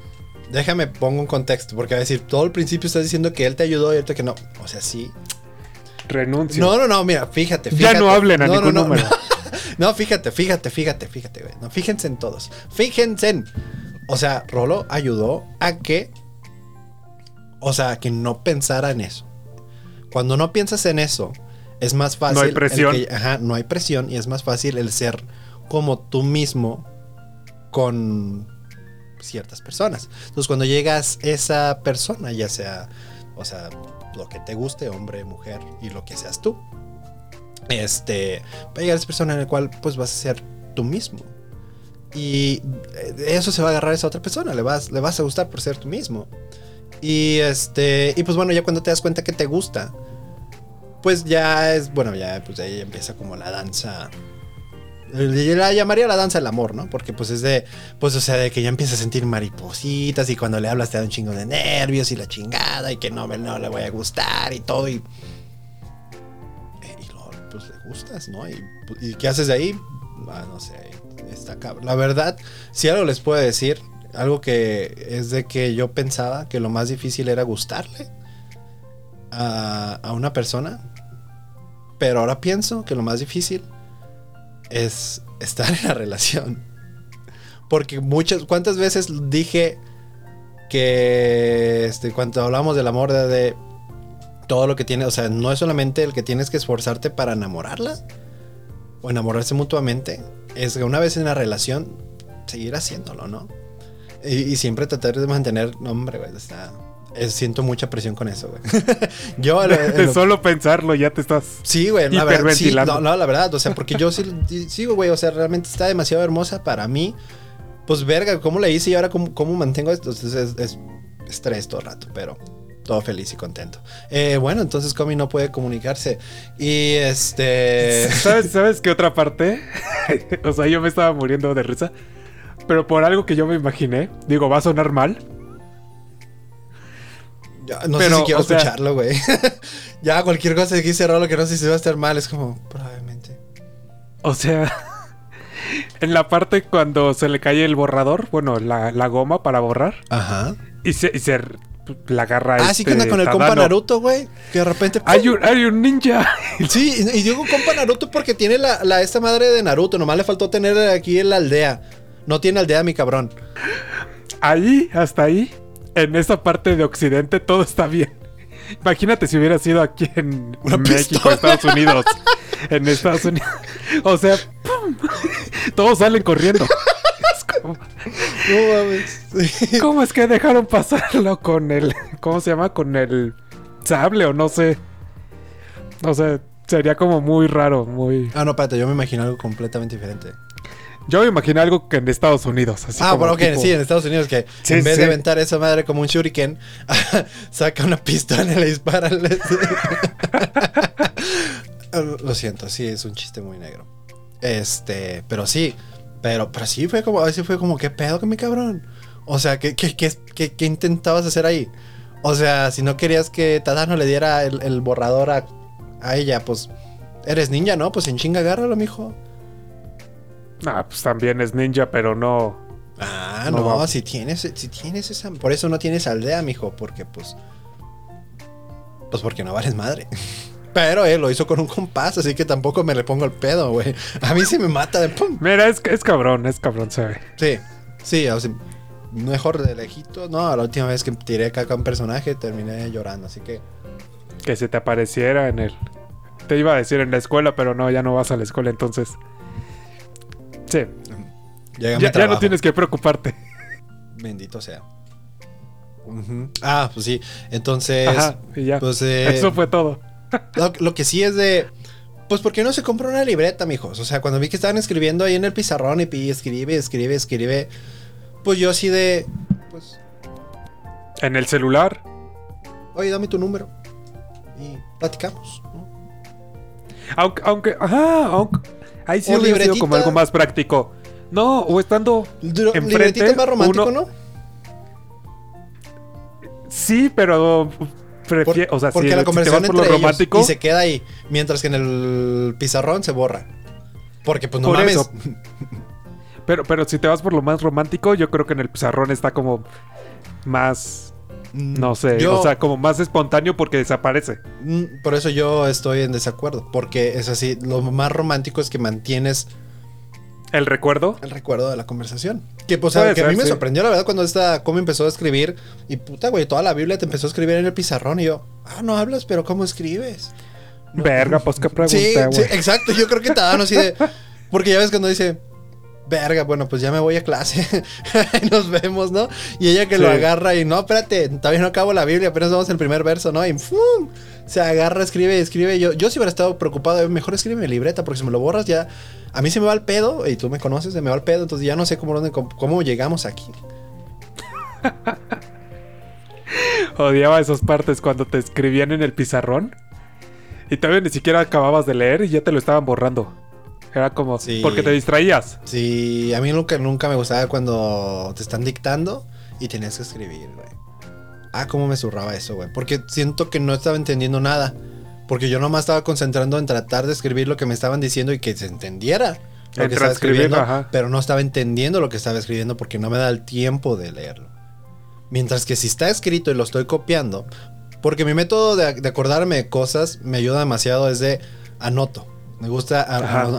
déjame pongo un contexto. Porque a decir, todo el principio estás diciendo que él te ayudó y ahorita que no. O sea, sí. Renuncio. No, no, no, mira, fíjate, Ya fíjate. no hablen a No, ningún no, número. No, fíjate, fíjate, fíjate, fíjate, güey. No, fíjense en todos. Fíjense en. O sea, Rolo ayudó a que. O sea, que no pensara en eso. Cuando no piensas en eso, es más fácil. No hay presión. que- ajá, no hay presión y es más fácil el ser como tú mismo con. Ciertas personas. Entonces, cuando llegas esa persona, ya sea, o sea, lo que te guste, hombre, mujer y lo que seas tú, este, va a llegar esa persona en la cual pues vas a ser tú mismo. Y de eso se va a agarrar a esa otra persona, le vas, le vas a gustar por ser tú mismo. Y este, y pues bueno, ya cuando te das cuenta que te gusta, pues ya es, bueno, ya pues ahí empieza como la danza. La llamaría la danza del amor, ¿no? Porque pues es de, pues o sea, de que ya empieza a sentir maripositas y cuando le hablas te da un chingo de nervios y la chingada y que no, no le voy a gustar y todo y... Y pues le gustas, ¿no? Y, y ¿qué haces de ahí? Ah, no sé, está cabrón. La verdad, si algo les puedo decir, algo que es de que yo pensaba que lo más difícil era gustarle a, a una persona. Pero ahora pienso que lo más difícil es estar en la relación. Porque muchas, ¿cuántas veces dije que este, cuando hablamos del amor de, todo lo que tiene, o sea, no es solamente el que tienes que esforzarte para enamorarla o enamorarse mutuamente, es que una vez en la relación, seguir haciéndolo, ¿no? Y, y siempre tratar de mantener, no, hombre, güey, está, es, siento mucha presión con eso, güey. yo de, lo, solo pensarlo ya te estás Sí, güey, la verdad, sí, no, no, la verdad, o sea, porque yo sí sigo, güey, o sea, realmente está demasiado hermosa para mí. Pues verga, ¿cómo le hice y ahora cómo, cómo mantengo esto? Entonces es, es, estrés todo el rato, pero todo feliz y contento. Eh, bueno, entonces Comi no puede comunicarse. Y este. ¿Sabes, ¿Sabes qué otra parte? o sea, yo me estaba muriendo de risa. Pero por algo que yo me imaginé, digo, va a sonar mal. No pero, sé si quiero escucharlo, güey. ya cualquier cosa que dice Rolo que no sé si va a estar mal, es como, probablemente. O sea, en la parte cuando se le cae el borrador, bueno, la, la goma para borrar. Ajá. Y se, y se la agarra Ah, este sí que anda con el Tadano. compa Naruto, güey. Que de repente. ¡pum! Hay un, hay un ninja. Sí, y digo compa Naruto porque tiene la, la, esta madre de Naruto. Nomás le faltó tener aquí en la aldea. No tiene aldea, mi cabrón. Ahí, hasta ahí, en esa parte de Occidente, todo está bien. Imagínate si hubiera sido aquí en Una México, pistola. Estados Unidos. En Estados Unidos. O sea, ¡pum! todos salen corriendo. Es como, No mames. Sí. ¿Cómo es que dejaron pasarlo con el. ¿Cómo se llama? Con el sable o no sé. No sé, sería como muy raro, muy. Ah, no, espérate, yo me imagino algo completamente diferente. Yo me imaginé algo que en Estados Unidos. Así ah, pero ok, tipo- sí, en Estados Unidos que Sí, en vez sí. de aventar esa madre como un shuriken, saca una pistola y le dispara. le- Lo siento, sí, es un chiste muy negro. Este, pero sí, pero, pero sí fue como, así fue como, ¿qué pedo con mi cabrón? O sea, ¿qué, qué, qué, qué- qué intentabas hacer ahí? O sea, si no querías que Tadano le diera el, el borrador a, a ella, pues eres ninja, ¿no? Pues en chinga agárralo, mijo. Ah, pues también es ninja, pero no. Ah, No si tienes, si tienes esa. Por eso no tienes aldea, mijo, porque pues. Pues porque no vales madre. Pero él lo hizo con un compás, así que tampoco me le pongo el pedo, güey. A mí sí me mata de pum. Mira, es, es cabrón, es cabrón, se ve. Sí, sí, o sea, mejor de lejito. No, la última vez que tiré caca a un personaje terminé llorando, así que. Que se te apareciera en el. Te iba a decir en la escuela, pero no, ya no vas a la escuela, entonces. Sí, ya, ya no tienes que preocuparte. Bendito sea. Ah, pues sí. Entonces. Ajá, y ya. Pues eh, Eso fue todo. Lo, lo que sí es de. Pues, ¿por qué no se compró una libreta, mijos? O sea, cuando vi que estaban escribiendo ahí en el pizarrón y, escribe, escribe, escribe. Pues yo así de. Pues, En el celular. oye, dame tu número. Y platicamos. ¿no? Aunque, aunque, ajá, aunque. Ahí sí hubiera sido como algo más práctico. No, o estando. Dro- Enfrente, más romántico, uno- ¿no? Sí, pero. Prefiero, o sea, porque si, la conversación por lo entre ellos romántico. y se queda ahí. Mientras que en el pizarrón se borra. Porque, pues no Por mames. eso. Pero, pero si te vas por lo más romántico, yo creo que en el pizarrón está como más. No sé, Yo- o sea, como más espontáneo porque desaparece. Mm, Por eso yo estoy en desacuerdo. Porque es así. Lo más romántico es que mantienes El recuerdo. el recuerdo de la conversación. Que, pues, que a mí me sí. sorprendió, la verdad, cuando esta Comi empezó a escribir. Y puta, güey, toda la Biblia te empezó a escribir en el pizarrón. Y yo, ah, no hablas, pero ¿cómo escribes? Verga, pues qué pregunta, Sí, sí, exacto. Yo creo que Tadano así de. Porque ya ves cuando dice. Verga, bueno, pues ya me voy a clase. Nos vemos, ¿no? Y ella que lo agarra y no, espérate, todavía no acabo la Biblia, apenas vamos en el primer verso, ¿no? Y ¡fum! Se agarra, escribe, escribe. Yo, yo si hubiera estado preocupado, eh, mejor escribe mi libreta, porque si me lo borras ya. A mí se me va el pedo, y tú me conoces, se me va el pedo, entonces ya no sé cómo, dónde- cómo, cómo llegamos aquí. Odiaba esas partes cuando te escribían en el pizarrón y todavía ni siquiera acababas de leer y ya te lo estaban borrando. Era como Sí. porque te distraías. Sí, a mí nunca, nunca me gustaba cuando te están dictando y tenías que escribir, güey. Ah, cómo me zurraba eso, güey. Porque siento que no estaba entendiendo nada. Porque yo nomás estaba concentrando en tratar de escribir lo que me estaban diciendo y que se entendiera. Lo que estaba escribiendo, ajá. pero no estaba entendiendo lo que estaba escribiendo porque no me da el tiempo de leerlo. Mientras que si está escrito y lo estoy copiando, porque mi método de, de acordarme de cosas me ayuda demasiado es de anoto. Me gusta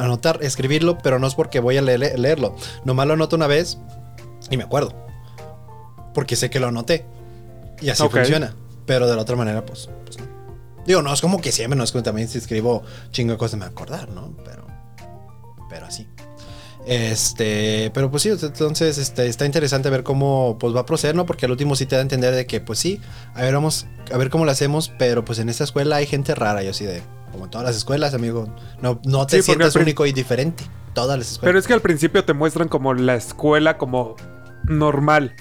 anotar, escribirlo, pero no es porque voy a le- le- leerlo. Nomás lo anoto una vez y me acuerdo. Porque sé que lo anoté. Y así funciona. Pero de la otra manera, pues, pues no. Digo, no es como que siempre, no es como también si escribo chingo de cosas me voy a acordar, ¿no? Pero, pero así. Este, pero pues sí, entonces este, está interesante ver cómo pues va a proceder, ¿no? Porque al último sí te da a entender de que pues sí, a ver, vamos a ver cómo lo hacemos, pero pues en esta escuela hay gente rara, yo así de, como en todas las escuelas, amigo, no, no te Sí, sientas único y diferente, todas las Pero escuelas. es que al principio te muestran como la escuela como normal.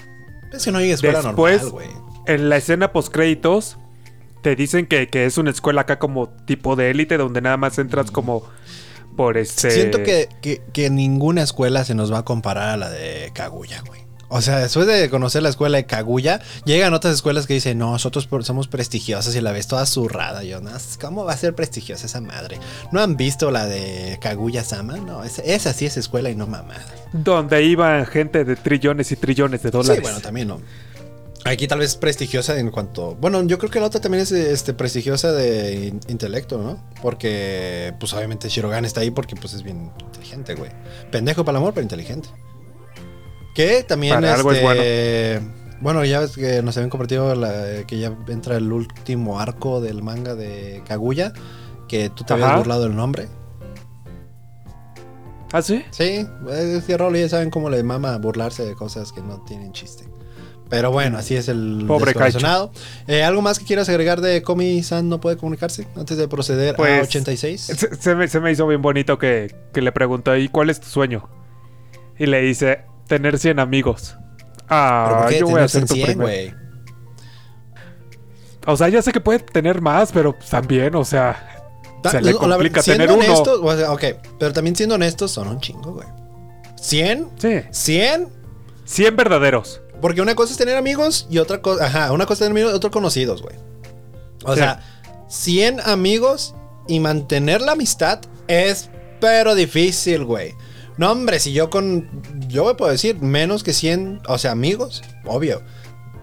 es que no hay escuela después- normal, güey. En la escena post créditos te dicen que, que es una escuela acá como tipo de élite donde nada más entras como por este Siento que, que, que ninguna escuela se nos va a comparar a la de Kaguya, güey. O sea, después de conocer la escuela de Kaguya, llegan otras escuelas que dicen, no, nosotros somos prestigiosas y la ves toda zurrada. Yo, no, ¿cómo va a ser prestigiosa esa madre? ¿No han visto la de Kaguya-sama? No, esa, esa sí es escuela y no mamada. donde iban gente de trillones y trillones de dólares. Sí, bueno, también no. Aquí tal vez prestigiosa en cuanto... Bueno, yo creo que la otra también es este, prestigiosa de in- intelecto, ¿no? Porque, pues obviamente Shirogan está ahí porque pues es bien inteligente, güey. Pendejo para el amor, pero inteligente. Que también Para algo es este, bueno. ya ves que nos habían compartido la- que ya entra el último arco del manga de Kaguya. Que tú te habías burlado del nombre. ¿Ah, sí? Sí, es que Rolly ya saben cómo le mama burlarse de cosas que no tienen chiste. Pero bueno, así es el Pobre descorazonado. Eh, ¿Algo más que quieras agregar de Komi-san no puede comunicarse antes de proceder a Pues, 86? Se, se me, se me hizo bien bonito que, que le preguntó, ¿y cuál es tu sueño? Y le dice, tener 100 amigos. ¿Pero Ah, yo voy a ser tu 100, primer. O sea, ya sé que puede tener más, pero también, o sea, Da- se le complica siendo tener uno. honestos, o sea, ok, pero también siendo honestos, son un chingo, güey. ¿100? Sí, ¿100? 100 verdaderos. Porque una cosa es tener amigos y otra cosa, ajá, una cosa es tener amigos y otra conocidos, güey. O Sí. sea, 100 amigos y mantener la amistad es pero difícil, güey. No, hombre, si yo con yo me puedo decir menos que 100, o sea, amigos, obvio.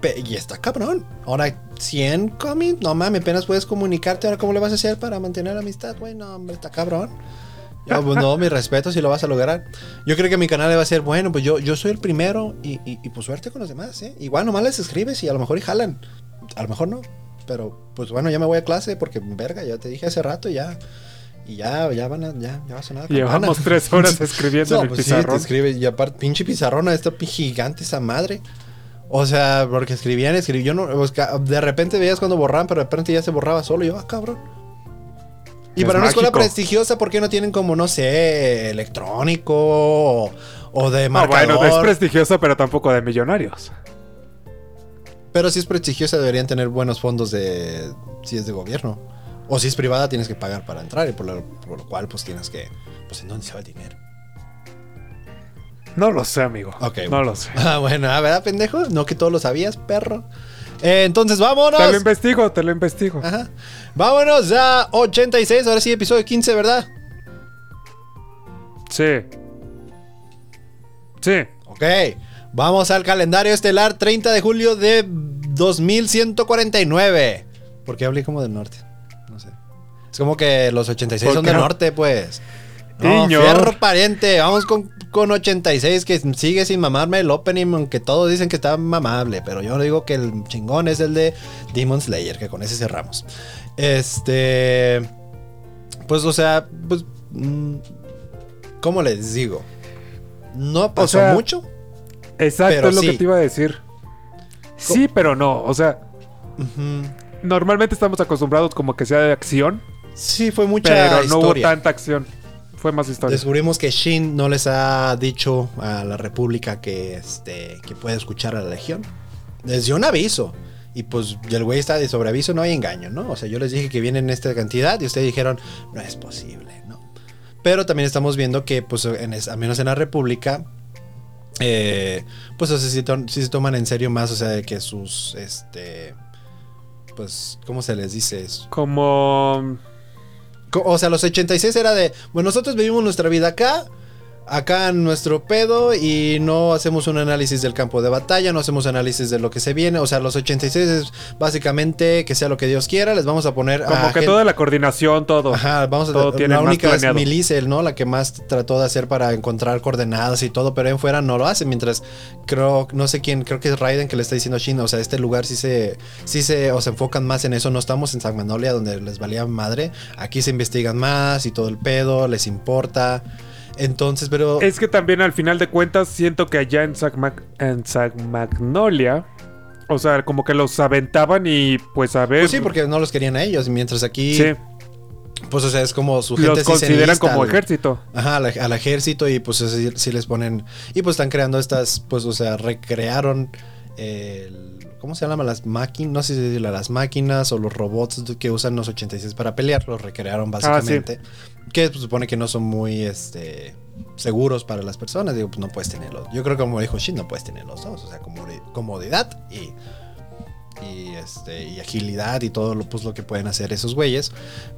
Pe- y está cabrón. Ahora 100 comi, no mames, apenas puedes comunicarte, ahora cómo le vas a hacer para mantener la amistad, güey? No, hombre, está cabrón. Yo, pues, no, mi respeto si lo vas a lograr. Yo creo que mi canal va a ser, bueno, pues yo, yo soy el primero y, y, y, pues suerte con los demás, ¿eh? Igual nomás les escribes y a lo mejor y jalan. A lo mejor no. Pero pues bueno, ya me voy a clase porque, verga, ya te dije hace rato ya. Y ya, ya van a, ya, ya va a sonar. Llevamos tres horas escribiendo No, en el pues sí, te pizarrón. escribe. Y aparte, pinche pizarrona, esta gigante esa madre. O sea, porque escribían, escribían. Yo no, de repente veías cuando borraban, pero de repente ya se borraba solo. Y yo, ah, cabrón. Y Es para una escuela mágico. prestigiosa, ¿por qué no tienen como, no sé, electrónico o, de No, marcador? bueno, es prestigiosa, pero tampoco de millonarios. Pero si es prestigiosa, deberían tener buenos fondos de. Si es de gobierno. O si es privada, tienes que pagar para entrar. Y por lo, por lo cual, pues tienes que. Pues en dónde se va el dinero. No lo sé, amigo. No bueno. lo sé. Ah, bueno, ah, ¿verdad, pendejo? No que todo lo sabías, perro. Eh, entonces, vámonos. Te lo investigo, te lo investigo. Ajá. Vámonos a 86. Ahora sí, episodio 15, ¿verdad? Sí. Sí. Ok. Vamos al calendario estelar 30 de julio de 2149. ¿Por qué hablé como del norte? No sé. Es como que los 86 son ¿Por qué del no? norte, pues. No, Iño. fierro pariente. Vamos con, con 86 que sigue sin mamarme el opening, aunque todos dicen que está mamable. Pero yo digo que el chingón es el de Demon Slayer, que con ese cerramos. Este. Pues, o sea, pues. mm, ¿Cómo les digo? No pasó sea, mucho. Exacto, es lo sí. que te iba a decir. Sí, pero no. O sea, Ujú. normalmente estamos acostumbrados como que sea de acción, Sí, fue mucha pero no hubo tanta acción. Fue más historia. Descubrimos que Shin no les ha dicho a la República que, este, que puede escuchar a la Legión. Les dio un aviso. Y pues el güey está de sobreaviso, no hay engaño, ¿no? O sea, yo les dije que vienen en esta cantidad y ustedes dijeron, no es posible, ¿no? Pero también estamos viendo que, pues, en al menos en la República, eh, pues, o sea, sí se toman en serio más, o sea, de que sus, este, pues, ¿cómo se les dice eso? Como... O sea, los 86 era de, bueno, nosotros vivimos nuestra vida acá, acá en nuestro pedo y no hacemos un análisis del campo de batalla, no hacemos análisis de lo que se viene. O sea, los 86 es básicamente que sea lo que Dios quiera, les vamos a poner Como a que toda la coordinación, todo. Ajá, vamos a todo tiene la única es milicia, ¿no? La que más trató de hacer para encontrar coordenadas y todo, pero en fuera no lo hace. Mientras creo, no sé quién, creo que es Raiden que le está diciendo a Shin, o sea, este lugar sí se, sí se, o se enfocan más en eso. No estamos en San Manolia donde les valía madre. Aquí se investigan más y todo el pedo, les importa. Entonces, pero Es que también al final de cuentas siento que allá en Mag- en Sac Magnolia, o sea, como que los aventaban y pues a ver... pues sí, porque no los querían a ellos. Mientras aquí, Sí, pues o sea, es como su gente los consideran como al- ejército. Ajá, al, al ejército y pues sí, sí les ponen... Y pues están creando estas, pues o sea, recrearon el... ¿Cómo se llaman las máquinas? No sé si decirlo, las máquinas o los robots que usan los 86 para pelear, los recrearon básicamente. Que pues, supone que no son muy este, seguros para las personas. Digo, pues no puedes tenerlos. Yo creo que como dijo Shin, no puedes tener los dos. O sea, comodi- comodidad y, y, este, y agilidad y todo lo, pues, lo que pueden hacer esos güeyes.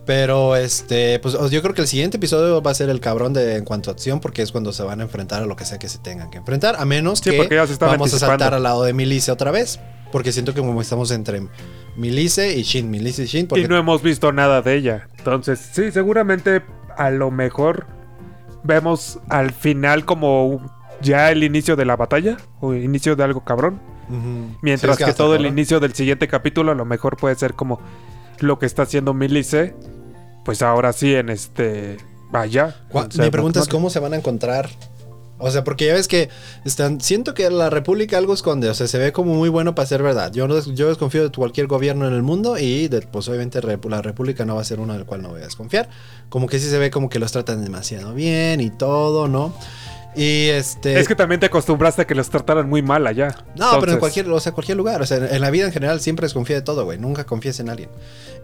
Pero este, pues yo creo que el siguiente episodio va a ser el cabrón de en cuanto a acción, porque es cuando se van a enfrentar a lo que sea que se tengan que enfrentar. A menos Sí, que ya se vamos a saltar al lado de Milice otra vez. Porque siento que como estamos entre Milice y Shin, Milice y Shin. Porque Y no hemos visto nada de ella. Entonces, sí, seguramente a lo mejor vemos al final como ya el inicio de la batalla o inicio de algo cabrón. Mientras Sí, es que todo el inicio del siguiente capítulo a lo mejor puede ser como lo que está haciendo Milice. Pues ahora sí en este... Vaya. Mi pregunta es cómo se van a encontrar. O sea, porque ya ves que están. Siento que la República algo esconde. O sea, se ve como muy bueno para ser verdad. Yo, no yo desconfío de cualquier gobierno en el mundo. Y de- pues obviamente la República no va a ser uno del cual no voy a desconfiar. Como que sí se ve como que los tratan demasiado bien y todo, ¿no? Y este. Es que también te acostumbraste a que los trataran muy mal allá. No, pero en cualquier, o sea, cualquier lugar. O sea, en, la vida en general siempre desconfía de todo, güey. Nunca confíes en alguien.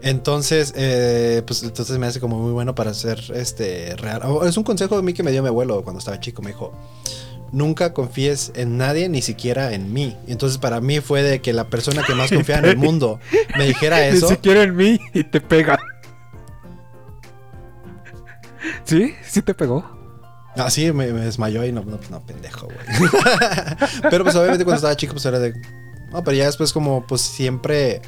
Entonces, eh, pues entonces me hace como muy bueno para ser este real. Es un consejo de mí que me dio mi abuelo cuando estaba chico. Me dijo, nunca confíes en nadie, ni siquiera en mí. Entonces para mí fue de que la persona que más confiaba en el mundo me dijera eso. Ni siquiera en mí y te pega. ¿Sí? ¿Sí te pegó? Así me, me desmayó y no, no, no, pendejo, güey. pero pues obviamente cuando estaba chico pues era de... No, pero ya después como pues siempre...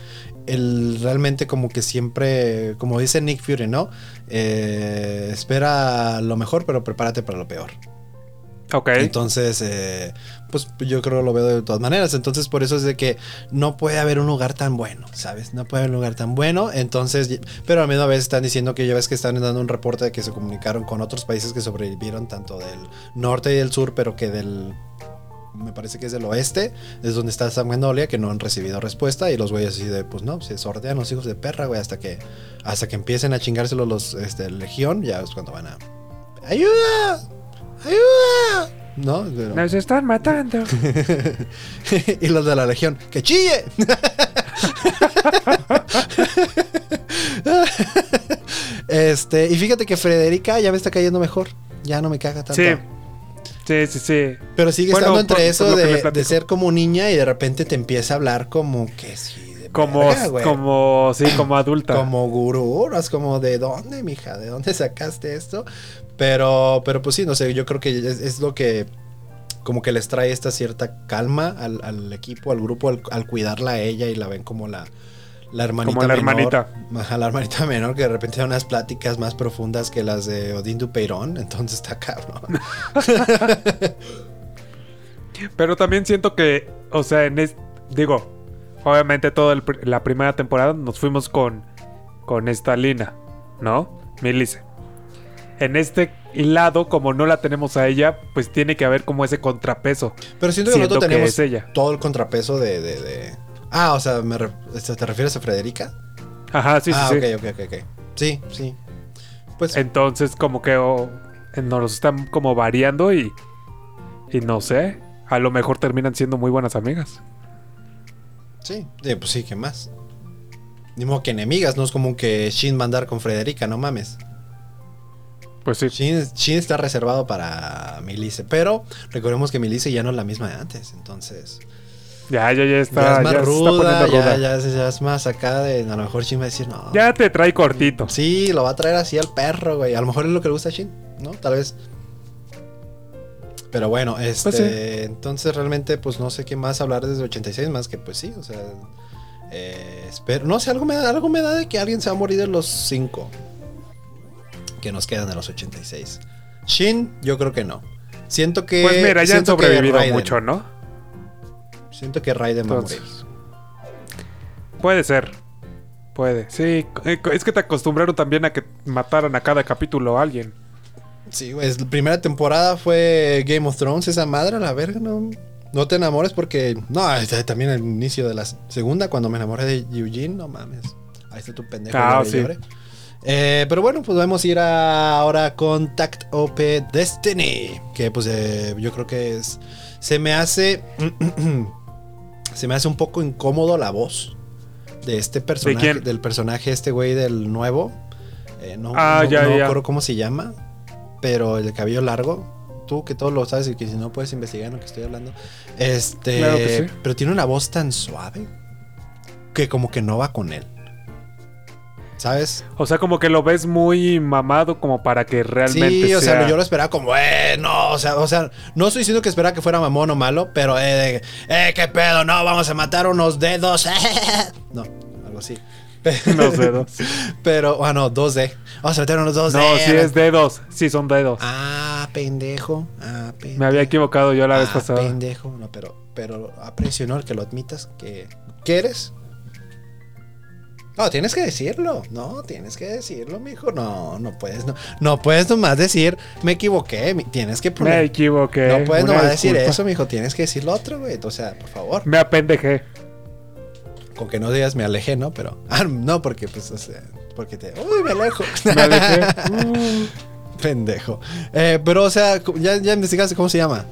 El, realmente como que siempre, como dice Nick Fury, ¿no? Eh, espera lo mejor, pero prepárate para lo peor. Ok. Entonces, eh, pues yo creo que lo veo de todas maneras. Entonces, por eso es de que no puede haber un lugar tan bueno, ¿sabes? No puede haber un lugar tan bueno. Entonces, pero a misma vez están diciendo que ya ves que están dando un reporte de que se comunicaron con otros países que sobrevivieron, tanto del norte y del sur, pero que del. Me parece que es del oeste, es donde está San Magnolia, que no han recibido respuesta. Y los güeyes así de, pues no, se sortean los hijos de perra, güey, hasta que, hasta que empiecen a chingárselo los este, Legión, ya es cuando van a. ¡Ayuda! ¡Ayuda! ¿No? Pero- Nos están matando. y los de la legión, ¡que chille! este, y fíjate que Frederica ya me está cayendo mejor. Ya no me caga tanto. Sí. Sí, sí, sí. Pero sigue Bueno, estando entre por- eso por de, ser como niña y de repente te empieza a hablar como que sí. de Como, verga, como, sí, como adulta. Como gurú, es como de dónde, mija, de dónde sacaste esto. Pero, pero pues sí, no sé, yo creo que es, es lo que como que les trae esta cierta calma al, al equipo, al grupo, al, al cuidarla a ella y la ven como la, la hermanita Como la menor. hermanita. La hermanita menor, que de repente da unas pláticas más profundas que las de Odín Dupeirón, entonces está cabrón. Pero también siento que, o sea, en es, digo, obviamente toda el la primera temporada nos fuimos con, con esta Lina, ¿no? Milice. En este lado, como no la tenemos a ella, pues tiene que haber como ese contrapeso. Pero siento que nosotros que tenemos ella. todo el contrapeso de, de- de- Ah, o sea, me re- ¿te refieres a Frederica? Ajá, sí, sí, ah, sí. ok, ok, ok, ok. Sí, sí. Pues Entonces, como que oh, nos están como variando y. Y no sé. A lo mejor terminan siendo muy buenas amigas. sí, sí, pues sí, ¿qué más? Ni modo que enemigas, no es como que Shin mandar con Frederica, no mames. Pues sí. Shin, Shin está reservado para Milice, pero recordemos que Milice ya no es la misma de antes, entonces. Ya, ya, ya Ya está. es más ya está ruda, poniendo ya, ya es- ya es más acá de. A lo mejor Shin va a decir, no. Ya te trae cortito. Sí, lo va a traer así al perro, güey. A lo mejor es lo que le gusta a Shin, ¿no? Tal vez. Pero bueno, este. Pues sí. Entonces realmente, pues no sé qué más hablar desde 86, más que pues sí, o sea. eh, espero. No sé, algo me, da, algo me da de que alguien se va a morir de los 5 que nos quedan de los 86. Shin, yo creo que no. Siento que. Pues mira, ya han sobrevivido mucho, ¿no? Siento que Raiden va a morir. Entonces. Puede ser. Puede. Sí, eh, es que te acostumbraron también a que mataran a cada capítulo a alguien. Sí, güey. es- La primera temporada fue Game of Thrones, esa madre a la verga, no. No te enamores porque. No, también el inicio de la segunda, cuando me enamoré de Eugene, no mames. Ahí está tu pendejo. Ah, sí. llore. Eh, pero bueno, pues vamos a ir a- ahora con Tact OP Destiny. Que pues eh, yo creo que es. Se me hace. se me hace un poco incómodo la voz de este personaje. Del personaje, este güey del nuevo. Eh, no, Ah, no, ya, no ya. acuerdo cómo se llama. Pero el de cabello largo. Tú que todo lo sabes y que si no puedes investigar en lo que estoy hablando. Este. Claro que sí. Pero tiene una voz tan suave. Que como que no va con él. ¿Sabes? O sea, como que lo ves muy mamado como para que realmente Sí, o sea, sea... yo lo esperaba como, eh, no, o sea, o sea, no estoy diciendo que esperaba que fuera mamón o malo, pero, eh, eh, qué pedo, no, vamos a matar unos dedos, no, algo así. Unos dedos. Pero, ah, no, 2D. Vamos a meter unos 2D. No, sí es dedos. Sí, son dedos. Ah, pendejo. Ah, pendejo. Me había equivocado yo la vez Ah, pasada. pendejo. No, pero, pero aprecio, ¿no? El que lo admitas que, que eres. No, tienes que decirlo. No, tienes que decirlo, mijo. No, no puedes, no, no puedes nomás decir, me equivoqué. Tienes que Me poner. equivoqué. no puedes nomás decir eso, mijo. Tienes que decir lo otro, güey. O sea, por favor. Me apendejé. Con que no digas me alejé, ¿no? Pero. Ah, no, porque, pues, o sea, porque te. Uy, me alejo. Me alejé. Uh, Pendejo. Eh, pero, o sea, ya, ya investigaste cómo se llama.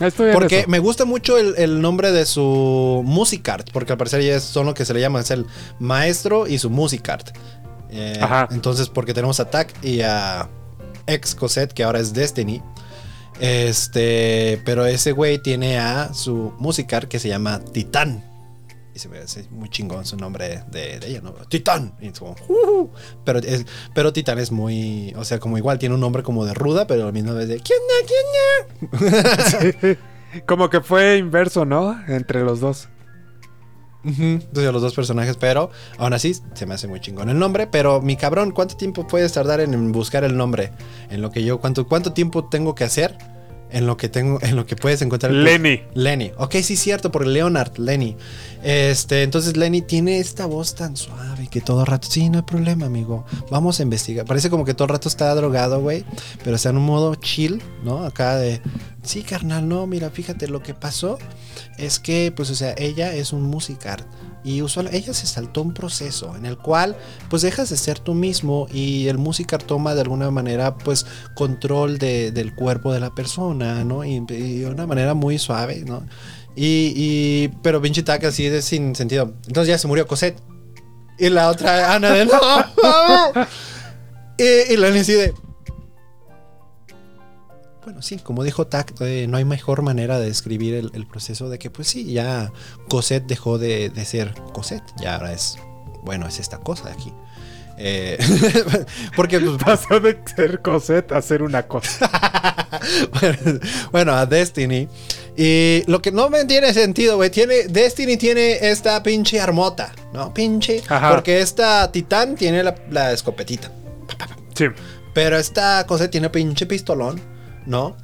Estoy Porque eso. me gusta mucho el, el nombre de su Musicart, porque al parecer ya son lo que se le llama, es el maestro y su Musicart. Eh, Ajá. Entonces, porque tenemos a Tak y a ex Cosette, que ahora es Destiny. Este, pero ese güey tiene a su Musicart que se llama Titán. Y se me hace muy chingón su nombre de, de ella, ¿no? Titán. Y es como, pero, es- pero Titán es muy, o sea, como igual tiene un nombre como de ruda, pero al mismo vez de, ¿quién onda, quién onda?" Como que fue inverso, ¿no? Entre los dos. Entonces, los dos personajes, pero aún así se me hace muy chingón el nombre. Pero mi cabrón, ¿cuánto tiempo puedes tardar en buscar el nombre? En lo que yo, ¿cuánto, cuánto tiempo tengo que hacer? En lo que tengo, en lo que puedes encontrar Lenny. Lenny. Ok, sí, cierto, por Leonard, Lenny. Este, entonces Lenny tiene esta voz tan suave que todo el rato, sí, no hay problema, amigo. Vamos a investigar. Parece como que todo el rato está drogado, güey. Pero está en un modo chill, ¿no? Acá de, sí, carnal, no, mira, fíjate, lo que pasó es que, pues, o sea, ella es un musicart. Y usual, ella se saltó un proceso en el cual, pues, dejas de ser tú mismo y el musicart toma de alguna manera, pues, control de- del cuerpo de la persona, ¿no? Y, y de una manera muy suave, ¿no? Y, y pero pinche tac así de sin sentido. Entonces ya se murió Cosette. Y la otra, Ana de no. y, y la así de. Bueno, sí, como dijo Tac, eh, no hay mejor manera de describir el, el proceso de que, pues sí, ya Cosette dejó de, de ser Cosette. Ya ahora es, bueno, es esta cosa de aquí. Eh, porque, pues, Pasó de ser Cosette a ser una cosa. bueno, a Destiny. Y lo que no me tiene sentido, güey, tiene Destiny tiene esta pinche armota, ¿no? Pinche. Ajá. Porque esta Titán tiene la, la escopetita. Sí. Pero esta cosa tiene pinche pistolón, ¿no?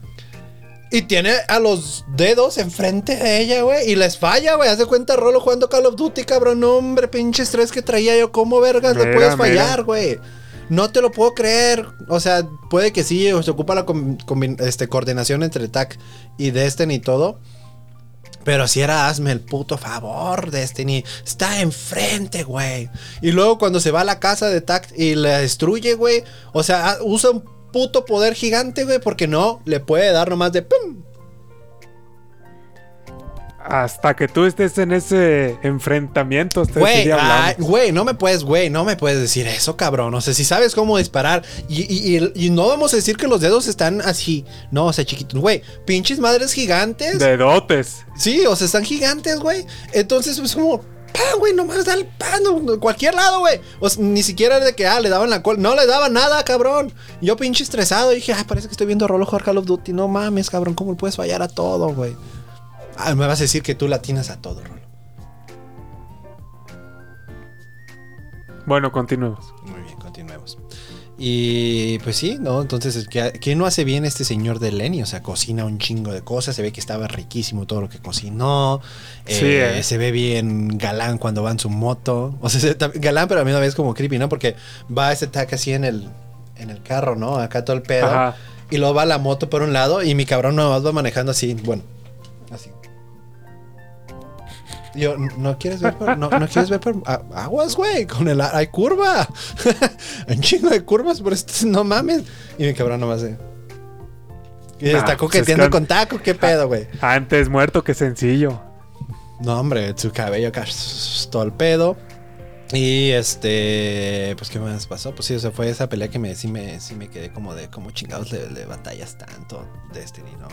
Y tiene a los dedos enfrente de ella, güey. Y les falla, güey. Haz de cuenta, Rolo jugando Call of Duty, cabrón. No, hombre, pinche estrés que traía yo. ¿Cómo vergas le puedes fallar, güey? no te lo puedo creer. O sea, puede que sí, se ocupa la este, coordinación entre TAC y Destiny y todo. Pero si era hazme el puto favor, Destiny. Está enfrente, güey. Y luego cuando se va a la casa de TAC y la destruye, güey. O sea, usa un puto poder gigante, güey. Porque no le puede dar nomás de pum. Hasta que tú estés en ese enfrentamiento, Güey, ay, güey, no me puedes, güey, no me puedes decir eso, cabrón. O sea, si sabes cómo disparar y, y- y- y no vamos a decir que los dedos están así. No, o sea, chiquitos. Güey, pinches madres gigantes. De dotes. Sí, o sea, están gigantes, güey. Entonces, pues como, pan, güey, nomás da el pan, no, cualquier lado, güey. O ni siquiera de que, ah, le daban la cola. No le daban nada, cabrón. Yo pinche estresado dije, ay, parece que estoy viendo Rolo jugar Call of Duty. No mames, cabrón, ¿cómo puedes fallar a todo, güey? Ah, me vas a decir que tú latinas a todo, Rolo. Bueno, continuemos. Y pues sí, ¿no? Entonces, ¿qué, no hace bien este señor de Lenny? O sea, cocina un chingo de cosas. Se ve que estaba riquísimo todo lo que cocinó. Sí, Eh, eh. Se ve bien galán cuando va en su moto. O sea, galán, pero a la misma vez como creepy, ¿no? Porque va ese tac así en el, en el carro, ¿no? Acá todo el pedo. Ajá. Y luego va la moto por un lado y mi cabrón nomás va manejando así, bueno. Yo, ¿no quieres ver por, no, no quieres ver por aguas, güey? Con el hay curva. Hay un chingo de curvas, pero esto no mames. Y mi cabrón nomás de. Y Ah, está pues coqueteando es que- con taco, qué pedo, güey. Antes muerto que sencillo. No, hombre, su cabello acá, todo el pedo. Y este, pues, ¿qué más pasó? Pues sí, o sea, fue esa pelea que me, sí, me, sí me quedé como de, como chingados le, le batallas tanto Destiny, ¿no?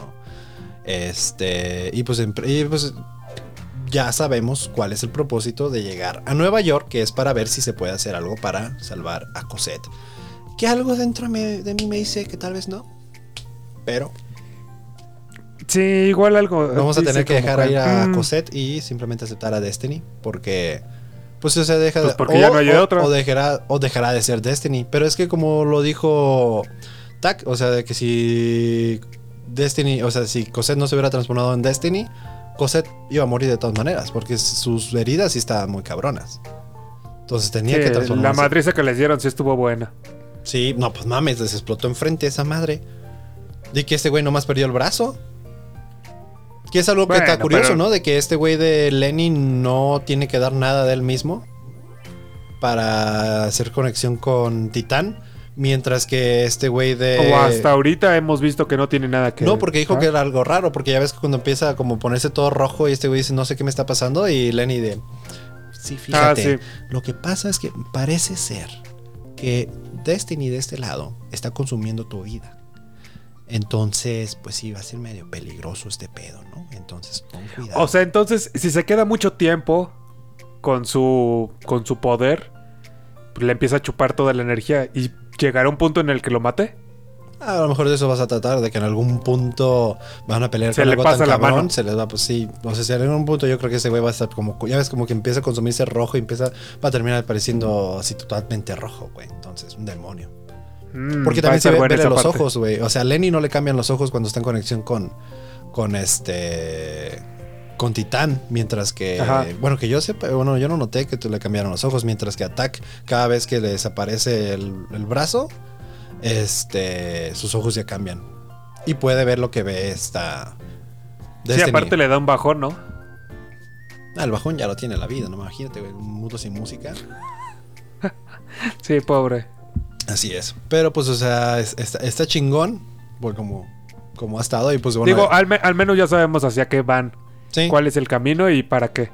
Este, y pues, y pues, ya sabemos cuál es el propósito de llegar a Nueva York, que es para ver si se puede hacer algo para salvar a Cosette. Que algo dentro de mí me dice que tal vez no. Pero Sí, igual algo. Vamos a tener que dejar ir a mm, Cosette y simplemente aceptar a Destiny. Porque. Pues o sea, deja Pues de. porque ya no hay de otra. O dejará, o dejará de ser Destiny. Pero es que como lo dijo Tak, o sea, de que si Destiny, o sea, si Cosette no se hubiera transformado en Destiny, Cosette iba a morir de todas maneras. Porque sus heridas sí estaban muy cabronas. Entonces tenía sí, que transformarse. la madriza que les dieron sí estuvo buena. Sí, no, pues mames, les explotó enfrente esa madre. De que este güey nomás perdió el brazo. Que es algo que está curioso, pero- ¿no? De que este güey de Lenny no tiene que dar nada de él mismo para hacer conexión con Titán. Mientras que este güey de. O hasta ahorita hemos visto que no tiene nada que No, porque dijo ¿Ah? que era algo raro. Porque ya ves que cuando empieza a como ponerse todo rojo y este güey dice, no sé qué me está pasando. Y Lenny de. Sí, fíjate. Ah, sí. Lo que pasa es que parece ser que Destiny de este lado está consumiendo tu vida. Entonces, pues sí, va a ser medio peligroso este pedo, ¿no? Entonces, pon cuidado. O sea, entonces, si se queda mucho tiempo con su, con su poder, le empieza a chupar toda la energía y llegará un punto en el que lo mate. a lo mejor de eso vas a tratar, de que en algún punto van a pelear Se con le algo pasa tan la cabrón, mano. se les va, pues sí. O sea, si en algún punto yo creo que ese güey va a estar como, ya ves, como que empieza a consumirse rojo y empieza, va a terminar pareciendo así totalmente rojo, güey. Entonces, un demonio. Mm, Porque también se ve, vele los parte. ojos, güey. O sea, a Lenny no le cambian los ojos cuando está en conexión con, con este, con Titán, mientras que, Ajá. bueno, que yo sepa, bueno, yo no noté que tú le cambiaron los ojos, mientras que Attack, cada vez que le desaparece el, el brazo, este, sus ojos ya cambian. Y puede ver lo que ve esta... Sí, Destiny. aparte le da un bajón, ¿no? Ah, el bajón ya lo tiene la vida, no imagínate, güey, un mundo sin música. Sí, pobre. Así es. Pero pues, o sea, es- está, está chingón. Por como, como ha estado. Y pues bueno. Digo, al, me- al menos ya sabemos hacia qué van, sí. cuál es el camino y para qué.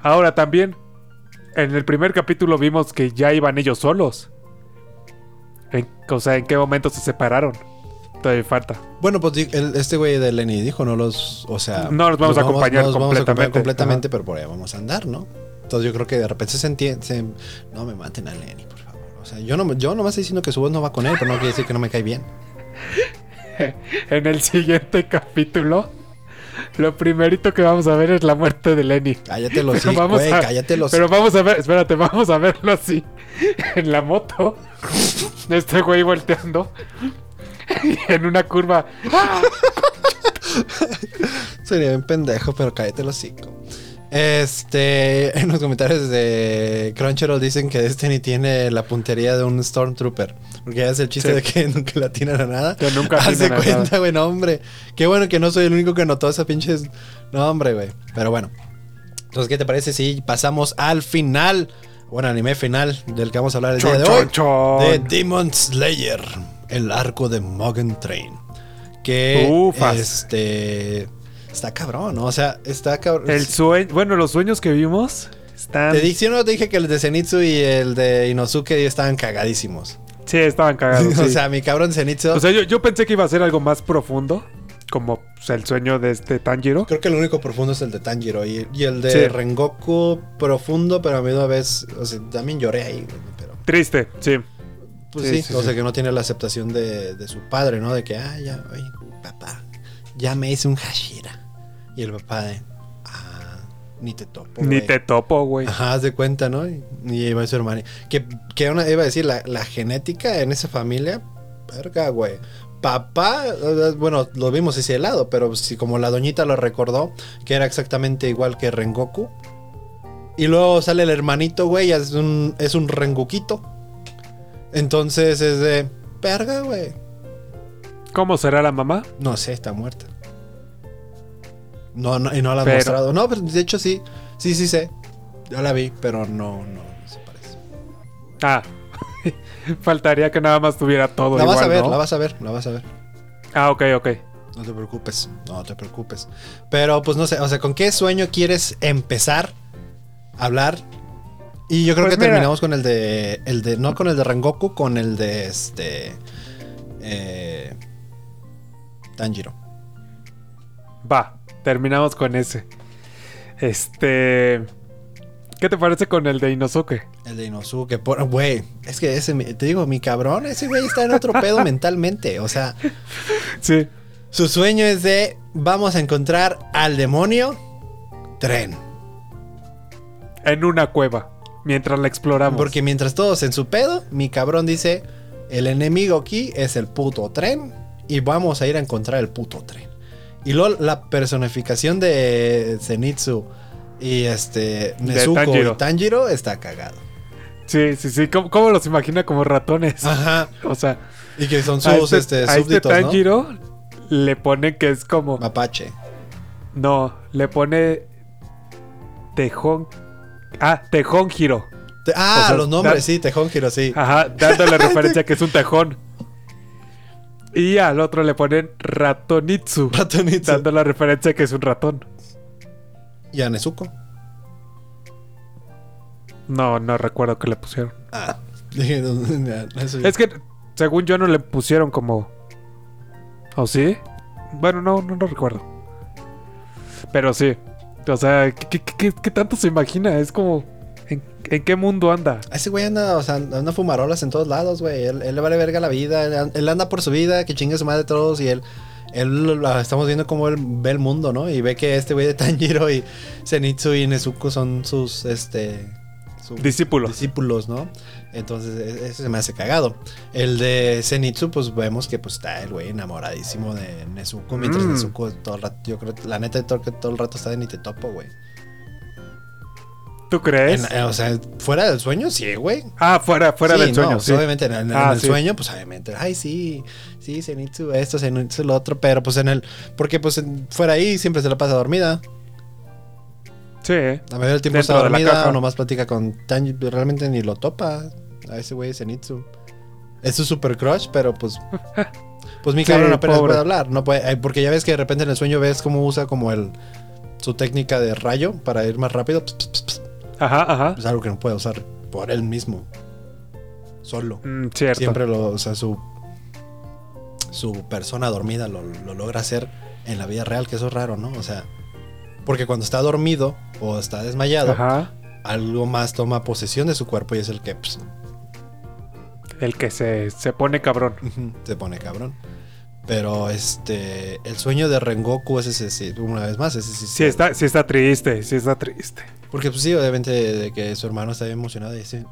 Ahora también, en el primer capítulo vimos que ya iban ellos solos. En- o sea, ¿en qué momento se separaron? Todavía falta. Bueno, pues el- este güey de Lenny dijo, no los. O sea. No los vamos a acompañar nos vamos a acompañar completamente. completamente, pero por ahí vamos a andar, ¿no? Entonces yo creo que de repente se entiende. no me maten a Lenny, por favor. O sea, yo no yo nomás estoy diciendo que su voz no va con él, pero no quiere decir que no me cae bien. En el siguiente capítulo, lo primerito que vamos a ver es la muerte de Lenny. Cállate los Pero vamos güey, a- cállate los Pero vamos a ver, espérate, vamos a verlo así. En la moto. Este güey volteando. Y en una curva. Sería bien pendejo, pero cállate los cinco. Este, en los comentarios de Crunchyroll dicen que Destiny tiene la puntería de un Stormtrooper. Porque ya es el chiste Sí. de que nunca la tiran a nada. Que nunca Hace cuenta, güey, no, hombre. Qué bueno que no soy el único que notó esas pinches. No, hombre, güey. Pero bueno. Entonces, ¿qué te parece si pasamos al final? Bueno, anime final del que vamos a hablar el día Chon, de hoy. chon, chon. De Demon Slayer, el arco de Mugen Train. Que Ufas. este está cabrón, ¿no? O sea, está cabrón. El sueño, bueno, los sueños que vimos están. Te dije, no te dije que el de Zenitsu y el de Inosuke estaban cagadísimos. Sí, estaban cagados. o sea, mi cabrón Zenitsu. O sea, yo, yo pensé que iba a ser algo más profundo, como pues, el sueño de este Tanjiro. creo que el único profundo es el de Tanjiro y, y el de Sí. Rengoku profundo, pero a misma vez, o sea, también lloré ahí, pero Triste, sí. pues Sí, sí, sí, o sea, que no tiene la aceptación de, de su padre, ¿no? De que, ah, ya, oye, papá, ya me hice un Hashira. Y el papá de, ah, ni te topo. Ni güey". te topo, güey. Ajá, haz de cuenta, ¿no? Y, y iba a su hermano. Que, que una, iba a decir, la, la genética en esa familia, verga, güey. Papá, bueno, lo vimos ese lado, pero si como la doñita lo recordó, que era exactamente igual que Rengoku. Y luego sale el hermanito, güey, es un, es un Renguquito. Entonces es de, verga, güey. ¿Cómo será la mamá? No sé, está muerta. No, no, y no la Pero- mostrado. No, pero de hecho sí, sí, sí sé. Yo la vi, pero no, no, no se parece. Ah, faltaría que nada más tuviera todo La igual, vas a ver, ¿no? la vas a ver, la vas a ver. Ah, ok, ok. No te preocupes, no te preocupes. Pero pues no sé, o sea, ¿con qué sueño quieres empezar a hablar? Y yo creo Pues que mira. terminamos con el de, el de, no con el de Rengoku, con el de este, eh, Tanjiro. Va, terminamos con ese. Este... ¿Qué te parece con el de Inosuke? El de Inosuke, güey, es que ese, te digo, mi cabrón, ese güey está en otro pedo mentalmente, o sea, Sí. su sueño es de, vamos a encontrar al demonio, tren. En una cueva, mientras la exploramos. Porque mientras todos en su pedo, mi cabrón dice, el enemigo aquí es el puto tren y vamos a ir a encontrar el puto tren. Y luego la personificación de Zenitsu y este Nezuko Tanjiro. y Tanjiro está cagado. Sí, sí, sí. ¿Cómo, cómo los imagina como ratones? Ajá. O sea, Y que son a sus este, este, a este súbditos, ¿no? Tanjiro le pone que es como... Mapache. No, le pone... Tejón... Ah, Tejón Giro. Te- ah, O sea, los nombres, da- sí, Tejón Giro, sí. Ajá, dándole referencia que es un tejón. Y al otro le ponen Ratonitsu. Ratonitsu. Dando la referencia que es un ratón. Y a Nezuko. No, no recuerdo que le pusieron. Ah. Es que, según yo, no le pusieron como. ¿O sí? Bueno, no, no lo recuerdo. Pero sí. O sea, ¿qué, qué- qué- qué tanto se imagina? Es como. ¿En, qué mundo anda? Ese güey anda, o sea, anda fumarolas en todos lados, güey. Él, él le vale verga la vida. Él, anda por su vida, que chingue su madre todos. Y él, él estamos viendo cómo él ve el mundo, ¿no? Y ve que este güey de Tanjiro y Zenitsu y Nezuko son sus, este... sus Discípulos. discípulos, ¿no? Entonces, e- ese se me hace cagado. El de Zenitsu, pues vemos que pues está el güey enamoradísimo de Nezuko. Mientras Mm. Nezuko todo el rato, yo creo, la neta, todo, todo el rato está de ni te topo, güey. ¿Tú crees? En- eh, o sea, fuera del sueño, sí, güey. ah, fuera, fuera Sí, del no, sueño. pues, sí. Obviamente, en, en- en Ah, el sí. sueño, pues obviamente, ay, sí, sí, Zenitsu esto, Zenitsu lo otro, pero pues en el, porque pues fuera ahí siempre se la pasa dormida. Sí. La mayoría del tiempo está dormida o nomás platica con Tanji, realmente ni lo topa a ese güey Zenitsu. Es su super crush, pero pues, pues mi cabrón apenas pobre. puede hablar, no puede, porque ya ves que de repente en el sueño ves cómo usa como el, su técnica de rayo para ir más rápido, pues, pues, pues, pues, Ajá, ajá. es algo que no puede usar por él mismo, solo. Mm, cierto. Siempre lo, o sea, su, su persona dormida lo, lo logra hacer en la vida real, que eso es raro, ¿no? O sea, porque cuando está dormido o está desmayado, Ajá. algo más toma posesión de su cuerpo y es el que pues, El que se, se pone cabrón. se pone cabrón. Pero este, el sueño de Rengoku es ese, sí, una vez más, ese sí. Sí está, sí está triste, sí está triste. Porque pues sí, obviamente de que su hermano está bien emocionado y dice,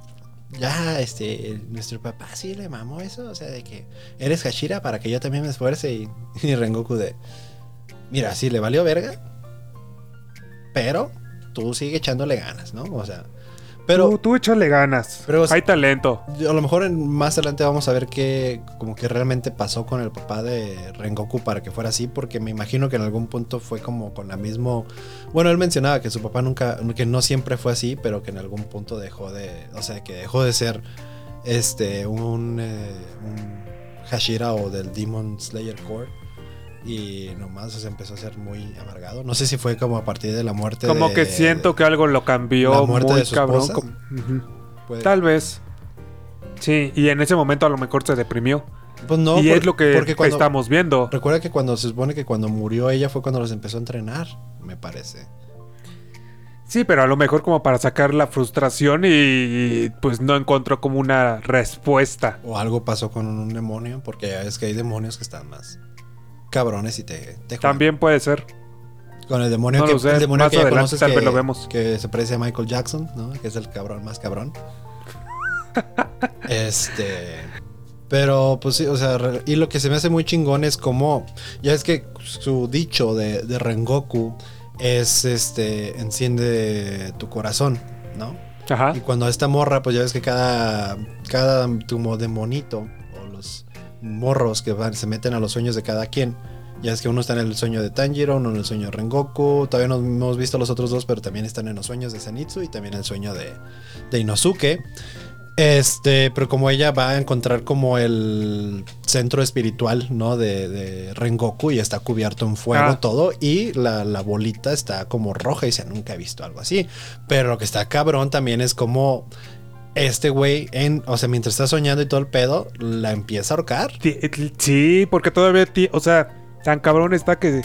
ya, este, nuestro papá sí le mamó eso, o sea, de que eres Hashira para que yo también me esfuerce y, y Rengoku de, mira, sí le valió verga, pero tú sigue echándole ganas, ¿no? O sea, pero tú, tú échale ganas. Pero- Hay talento. a lo mejor en- más adelante vamos a ver qué como que realmente pasó con el papá de Rengoku para que fuera así, porque me imagino que en algún punto fue como con la mismo, bueno, él mencionaba que su papá nunca, que no siempre fue así, pero que en algún punto dejó de, o sea, que dejó de ser este un, eh, un Hashira o del Demon Slayer Core. Y nomás se empezó a ser muy amargado. No sé si fue como a partir de la muerte Como de- que siento que algo lo la cambió muerte muy de su cabrón. como- Tal vez. Sí, y en ese momento a lo mejor se deprimió. Pues no, y por- es lo que cuando- estamos viendo. Recuerda que cuando se supone que cuando murió ella fue cuando los empezó a entrenar, me parece. Sí, pero a lo mejor como para sacar la frustración y, y, pues no encontró como una respuesta. O algo pasó con un demonio, porque ya es que hay demonios que están más cabrones y te, te. También puede ser. Con el demonio No que, sé, el demonio que ya conoces tal que, vez lo vemos. que se parece a Michael Jackson, ¿no? Que es el cabrón más cabrón. este. Pero, pues sí, o sea, y lo que se me hace muy chingón es como, ya es que su dicho de, de Rengoku es, este, enciende tu corazón, ¿no? Ajá. Y cuando esta morra, pues ya ves que cada, cada como demonito morros que van, se meten a los sueños de cada quien. Ya es que uno está en el sueño de Tanjiro, uno en el sueño de Rengoku. Todavía no hemos visto los otros dos, pero también están en los sueños de Zenitsu y también en el sueño de, de Inosuke. Este, pero como ella va a encontrar como el centro espiritual, ¿no? De, de Rengoku y está cubierto en fuego Ah. todo y la, la bolita está como roja y dice, nunca he visto algo así. Pero lo que está cabrón también es como este güey, en, o sea, mientras está soñando y todo el pedo, la empieza a ahorcar. Ti- Sí, porque todavía, o sea, tan cabrón está que,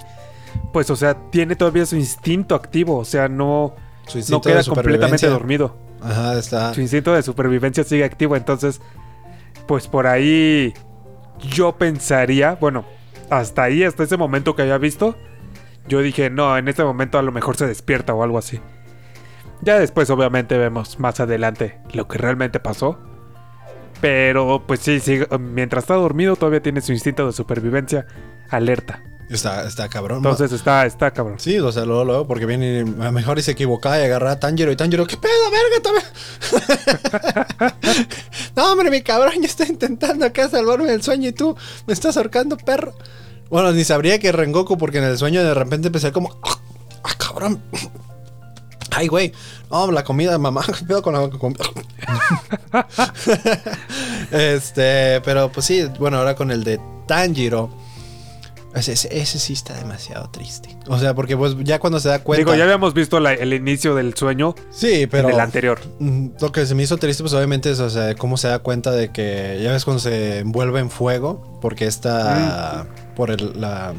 pues, o sea, tiene todavía su instinto activo, o sea, no, Su no queda de completamente dormido. Ajá, está. Su instinto de supervivencia sigue activo, entonces, pues por ahí yo pensaría, bueno, hasta ahí, hasta ese momento que había visto, yo dije, no, en este momento a lo mejor se despierta o algo así. Ya después obviamente vemos más adelante lo que realmente pasó. Pero pues sí, sí, mientras está dormido todavía tiene su instinto de supervivencia alerta. Está, está cabrón. Entonces está, está cabrón. Sí, o sea, luego, luego, porque viene y a lo mejor y se equivocaba y agarraba a Tanjiro y Tanjiro, ¿qué pedo, verga? también?" no, hombre, mi cabrón, yo estoy intentando acá salvarme del sueño y tú me estás ahorcando, perro. Bueno, ni sabría que Rengoku, porque en el sueño de repente empecé como, ¡ah, cabrón! Ay, güey, no, la comida, mamá, ¿qué pedo con la comida? este, pero pues sí, bueno, ahora con el de Tanjiro. Ese, sí está demasiado triste. O sea, porque pues ya cuando se da cuenta. Digo, ya habíamos visto la- el inicio del sueño Sí, pero. en el anterior. Mm, Lo que se me hizo triste, pues obviamente es, o sea, cómo se da cuenta de que ya ves cuando se envuelve en fuego, porque está por el, la-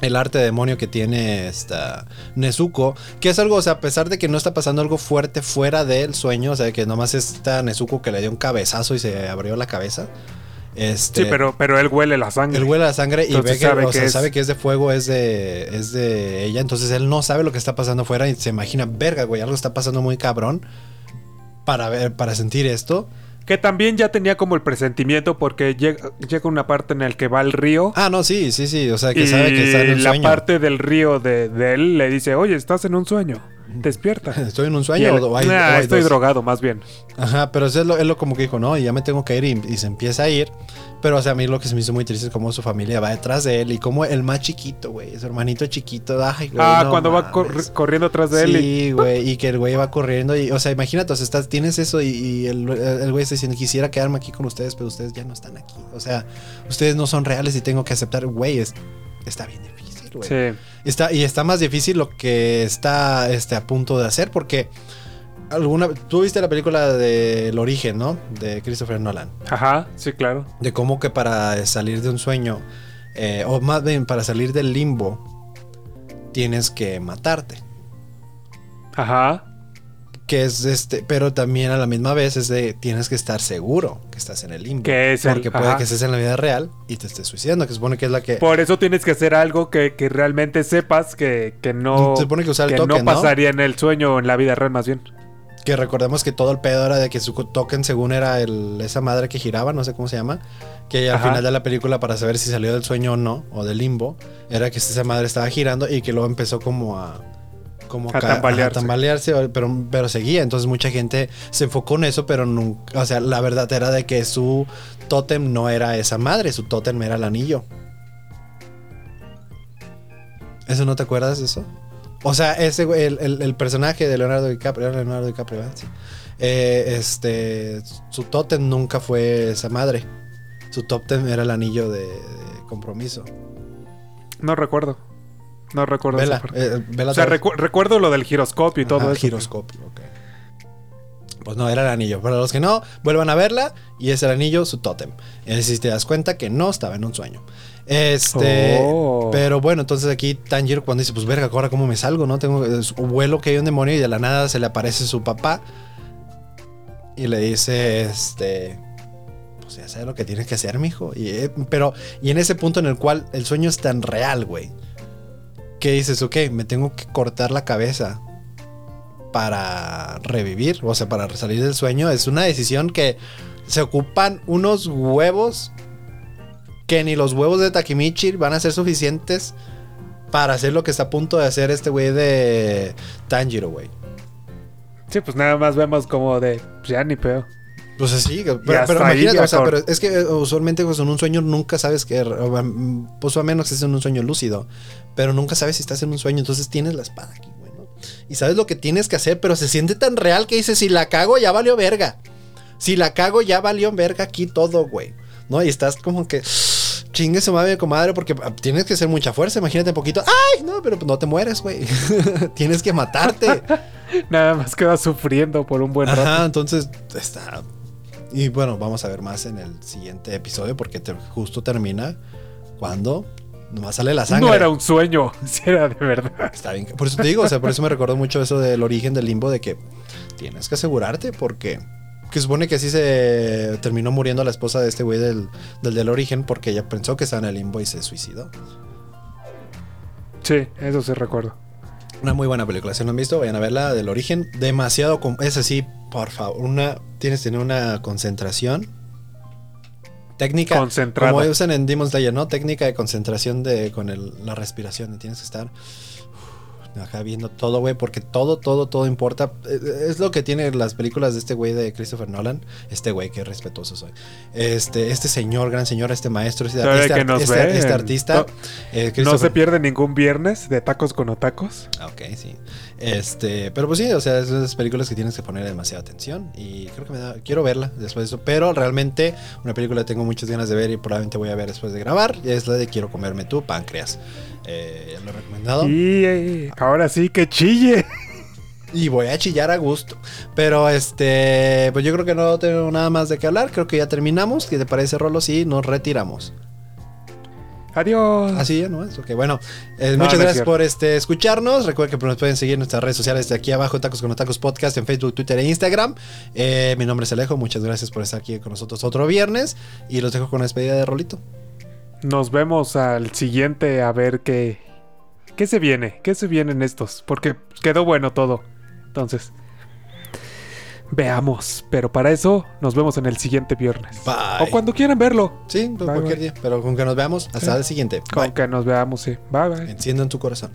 el arte demonio que tiene esta Nezuko, que es algo, o sea, a pesar de que no está pasando algo fuerte fuera del sueño, o sea, que nomás está Nezuko que le dio un cabezazo y se abrió la cabeza. Este, Sí, pero, pero él huele la sangre. él huele la sangre y Entonces ve que, sabe o que sea, es- sabe que es de fuego, es de, es de ella. Entonces él no sabe lo que está pasando afuera y se imagina, verga, güey, algo está pasando muy cabrón para ver, para sentir esto. Que también ya tenía como el presentimiento porque llega, llega una parte en la que va al río. Ah, no, sí, sí, sí. O sea, que y sabe que está en un la sueño. parte del río de, de él le dice, oye, estás en un sueño. Despierta. Estoy en un sueño o hay, "Nah, o hay estoy dos". drogado más bien. Ajá, pero eso es lo, es lo como que dijo, no, y ya me tengo que ir y, y se empieza a ir. Pero, o sea, a mí lo que se me hizo muy triste es cómo su familia va detrás de él y cómo el más chiquito, güey, su hermanito chiquito, ay, güey, ah, no cuando va cor- corriendo atrás de él. Sí, güey, y que el güey va corriendo y, o sea, imagínate, o sea, estás, tienes eso y, y el, el güey está diciendo, quisiera quedarme aquí con ustedes, pero ustedes ya no están aquí. O sea, ustedes no son reales y tengo que aceptar, güey, es- está bien difícil, güey. Sí. Está, y está más difícil lo que está este, a punto de hacer porque alguna tú viste la película de El origen, ¿no? De Christopher Nolan. Ajá, sí, claro. De cómo que para salir de un sueño, eh, o más bien para salir del limbo, tienes que matarte. Ajá. Que es este, pero también a la misma vez es de tienes que estar seguro que estás en el limbo. Que es el- porque puede ajá. que estés en la vida real y te estés suicidando, que se supone que es la que. Por eso tienes que hacer algo que, que realmente sepas que, que no, Se supone que usar el que token, no ¿no? pasaría en el sueño o en la vida real más bien. Que recordemos que todo el pedo era de que su token, según era el, esa madre que giraba, no sé cómo se llama, que al Ajá. final de la película, para saber si salió del sueño o no, o del limbo, era que esa madre estaba girando y que luego empezó como a. como A tambalearse. pero, pero seguía. Entonces mucha gente se enfocó en eso, pero nunca, o sea, la verdad era de que su tótem no era esa madre, su tótem era el anillo. ¿Eso no te acuerdas de eso? O sea, ese el, el- el personaje de Leonardo DiCaprio, era Leonardo DiCaprio. Eh, este, su tótem nunca fue esa madre. Su tótem era el anillo de, de compromiso. No recuerdo. No recuerdo Vela, esa parte. eh, vela O sea, recu- recuerdo lo del giroscopio y todo Ajá, eso. Giroscopio, ok. Pues no, era el anillo. Para los que no, vuelvan a verla y es el anillo, su tótem. Así te das cuenta que no estaba en un sueño. Este. Oh. Pero bueno, entonces aquí Tanjiro cuando dice, pues verga, ahora cómo me salgo, ¿no? Tengo un vuelo que hay un demonio y de la nada se le aparece su papá. Y le dice, este. Pues ya sabes lo que tienes que hacer, mijo. Y, eh, pero, y en ese punto en el cual el sueño es tan real, güey. Que dices, ok, me tengo que cortar la cabeza para revivir, o sea, para salir del sueño. Es una decisión que se ocupan unos huevos que ni los huevos de Takemichi van a ser suficientes para hacer lo que está a punto de hacer este güey de Tanjiro, güey. Sí, pues nada más vemos como de. pues ya ni peo. Pues sí, pero, imagínate, o sea, pero es que eh, usualmente pues, en un sueño nunca sabes que, pues a menos que estés en un sueño lúcido, pero nunca sabes si estás en un sueño, entonces tienes la espada aquí, güey, ¿no? Y sabes lo que tienes que hacer, pero se siente tan real que dices, si la cago ya valió verga. Si la cago ya valió verga aquí todo, güey. ¿No? Y estás como que chingue su madre, comadre, porque ah, tienes que hacer mucha fuerza, imagínate un poquito. Ay, no, pero no te mueres, güey. tienes que matarte. Nada más queda sufriendo por un buen rato. Ajá, entonces está. Y bueno, vamos a ver más en el siguiente episodio porque te- justo termina cuando nomás sale la sangre. No era un sueño, era de verdad. Está bien. Por eso te digo, o sea, por eso me recordó mucho eso del origen del limbo de que tienes que asegurarte porque que supone que así se terminó muriendo la esposa de este güey del, del del origen porque ella pensó que estaba en el limbo y se suicidó. Sí, eso sí recuerdo. Una muy buena película. Si no han visto, vayan a verla del origen. Demasiado. Es así, por favor. Una, tienes que tener una concentración. Técnica. Concentrada. Como usan en Demon Slayer, ¿no? Técnica de concentración de, con el- la respiración. Tienes que estar acá viendo todo, güey. Porque todo, todo, todo importa. Eh, Es lo que tienen las películas de este güey de Christopher Nolan. Este güey, qué respetuoso soy. Este, este señor, gran señor, este maestro, este, Sabe este que art- nos este- este artista. no- eh, No se pierde ningún viernes de tacos con otacos. Ah, Ok, sí. Este, pero pues sí, o sea, es esas películas que tienes que poner demasiada atención y creo que me da, quiero verla después de eso, pero realmente una película que tengo muchas ganas de ver y probablemente voy a ver después de grabar es la de Quiero comerme tu páncreas. Eh, lo he recomendado Y eh, ahora sí que chille. y voy a chillar a gusto. Pero este, pues yo creo que no tengo nada más de qué hablar, creo que ya terminamos. ¿Qué te parece, Rolo? Sí, nos retiramos. Adiós. Así ya, ¿no es? Ok, bueno. eh, No, muchas no gracias por este, escucharnos. Recuerden que nos pueden seguir en nuestras redes sociales de aquí abajo, Tacos con Tacos Podcast, en Facebook, Twitter e Instagram. Eh, mi nombre es Alejo. Muchas gracias por estar aquí con nosotros otro viernes. Y los dejo con la despedida de Rolito. Nos vemos al siguiente a ver qué, qué se viene, qué se vienen estos, porque quedó bueno todo. Entonces, veamos. Pero para eso nos vemos en el siguiente viernes. Bye. O cuando quieran verlo. Sí, pues Bye, cualquier bye. día. Pero con que nos veamos. Hasta Sí. el siguiente. Con que nos veamos, sí. Bye bye. Enciendan tu corazón.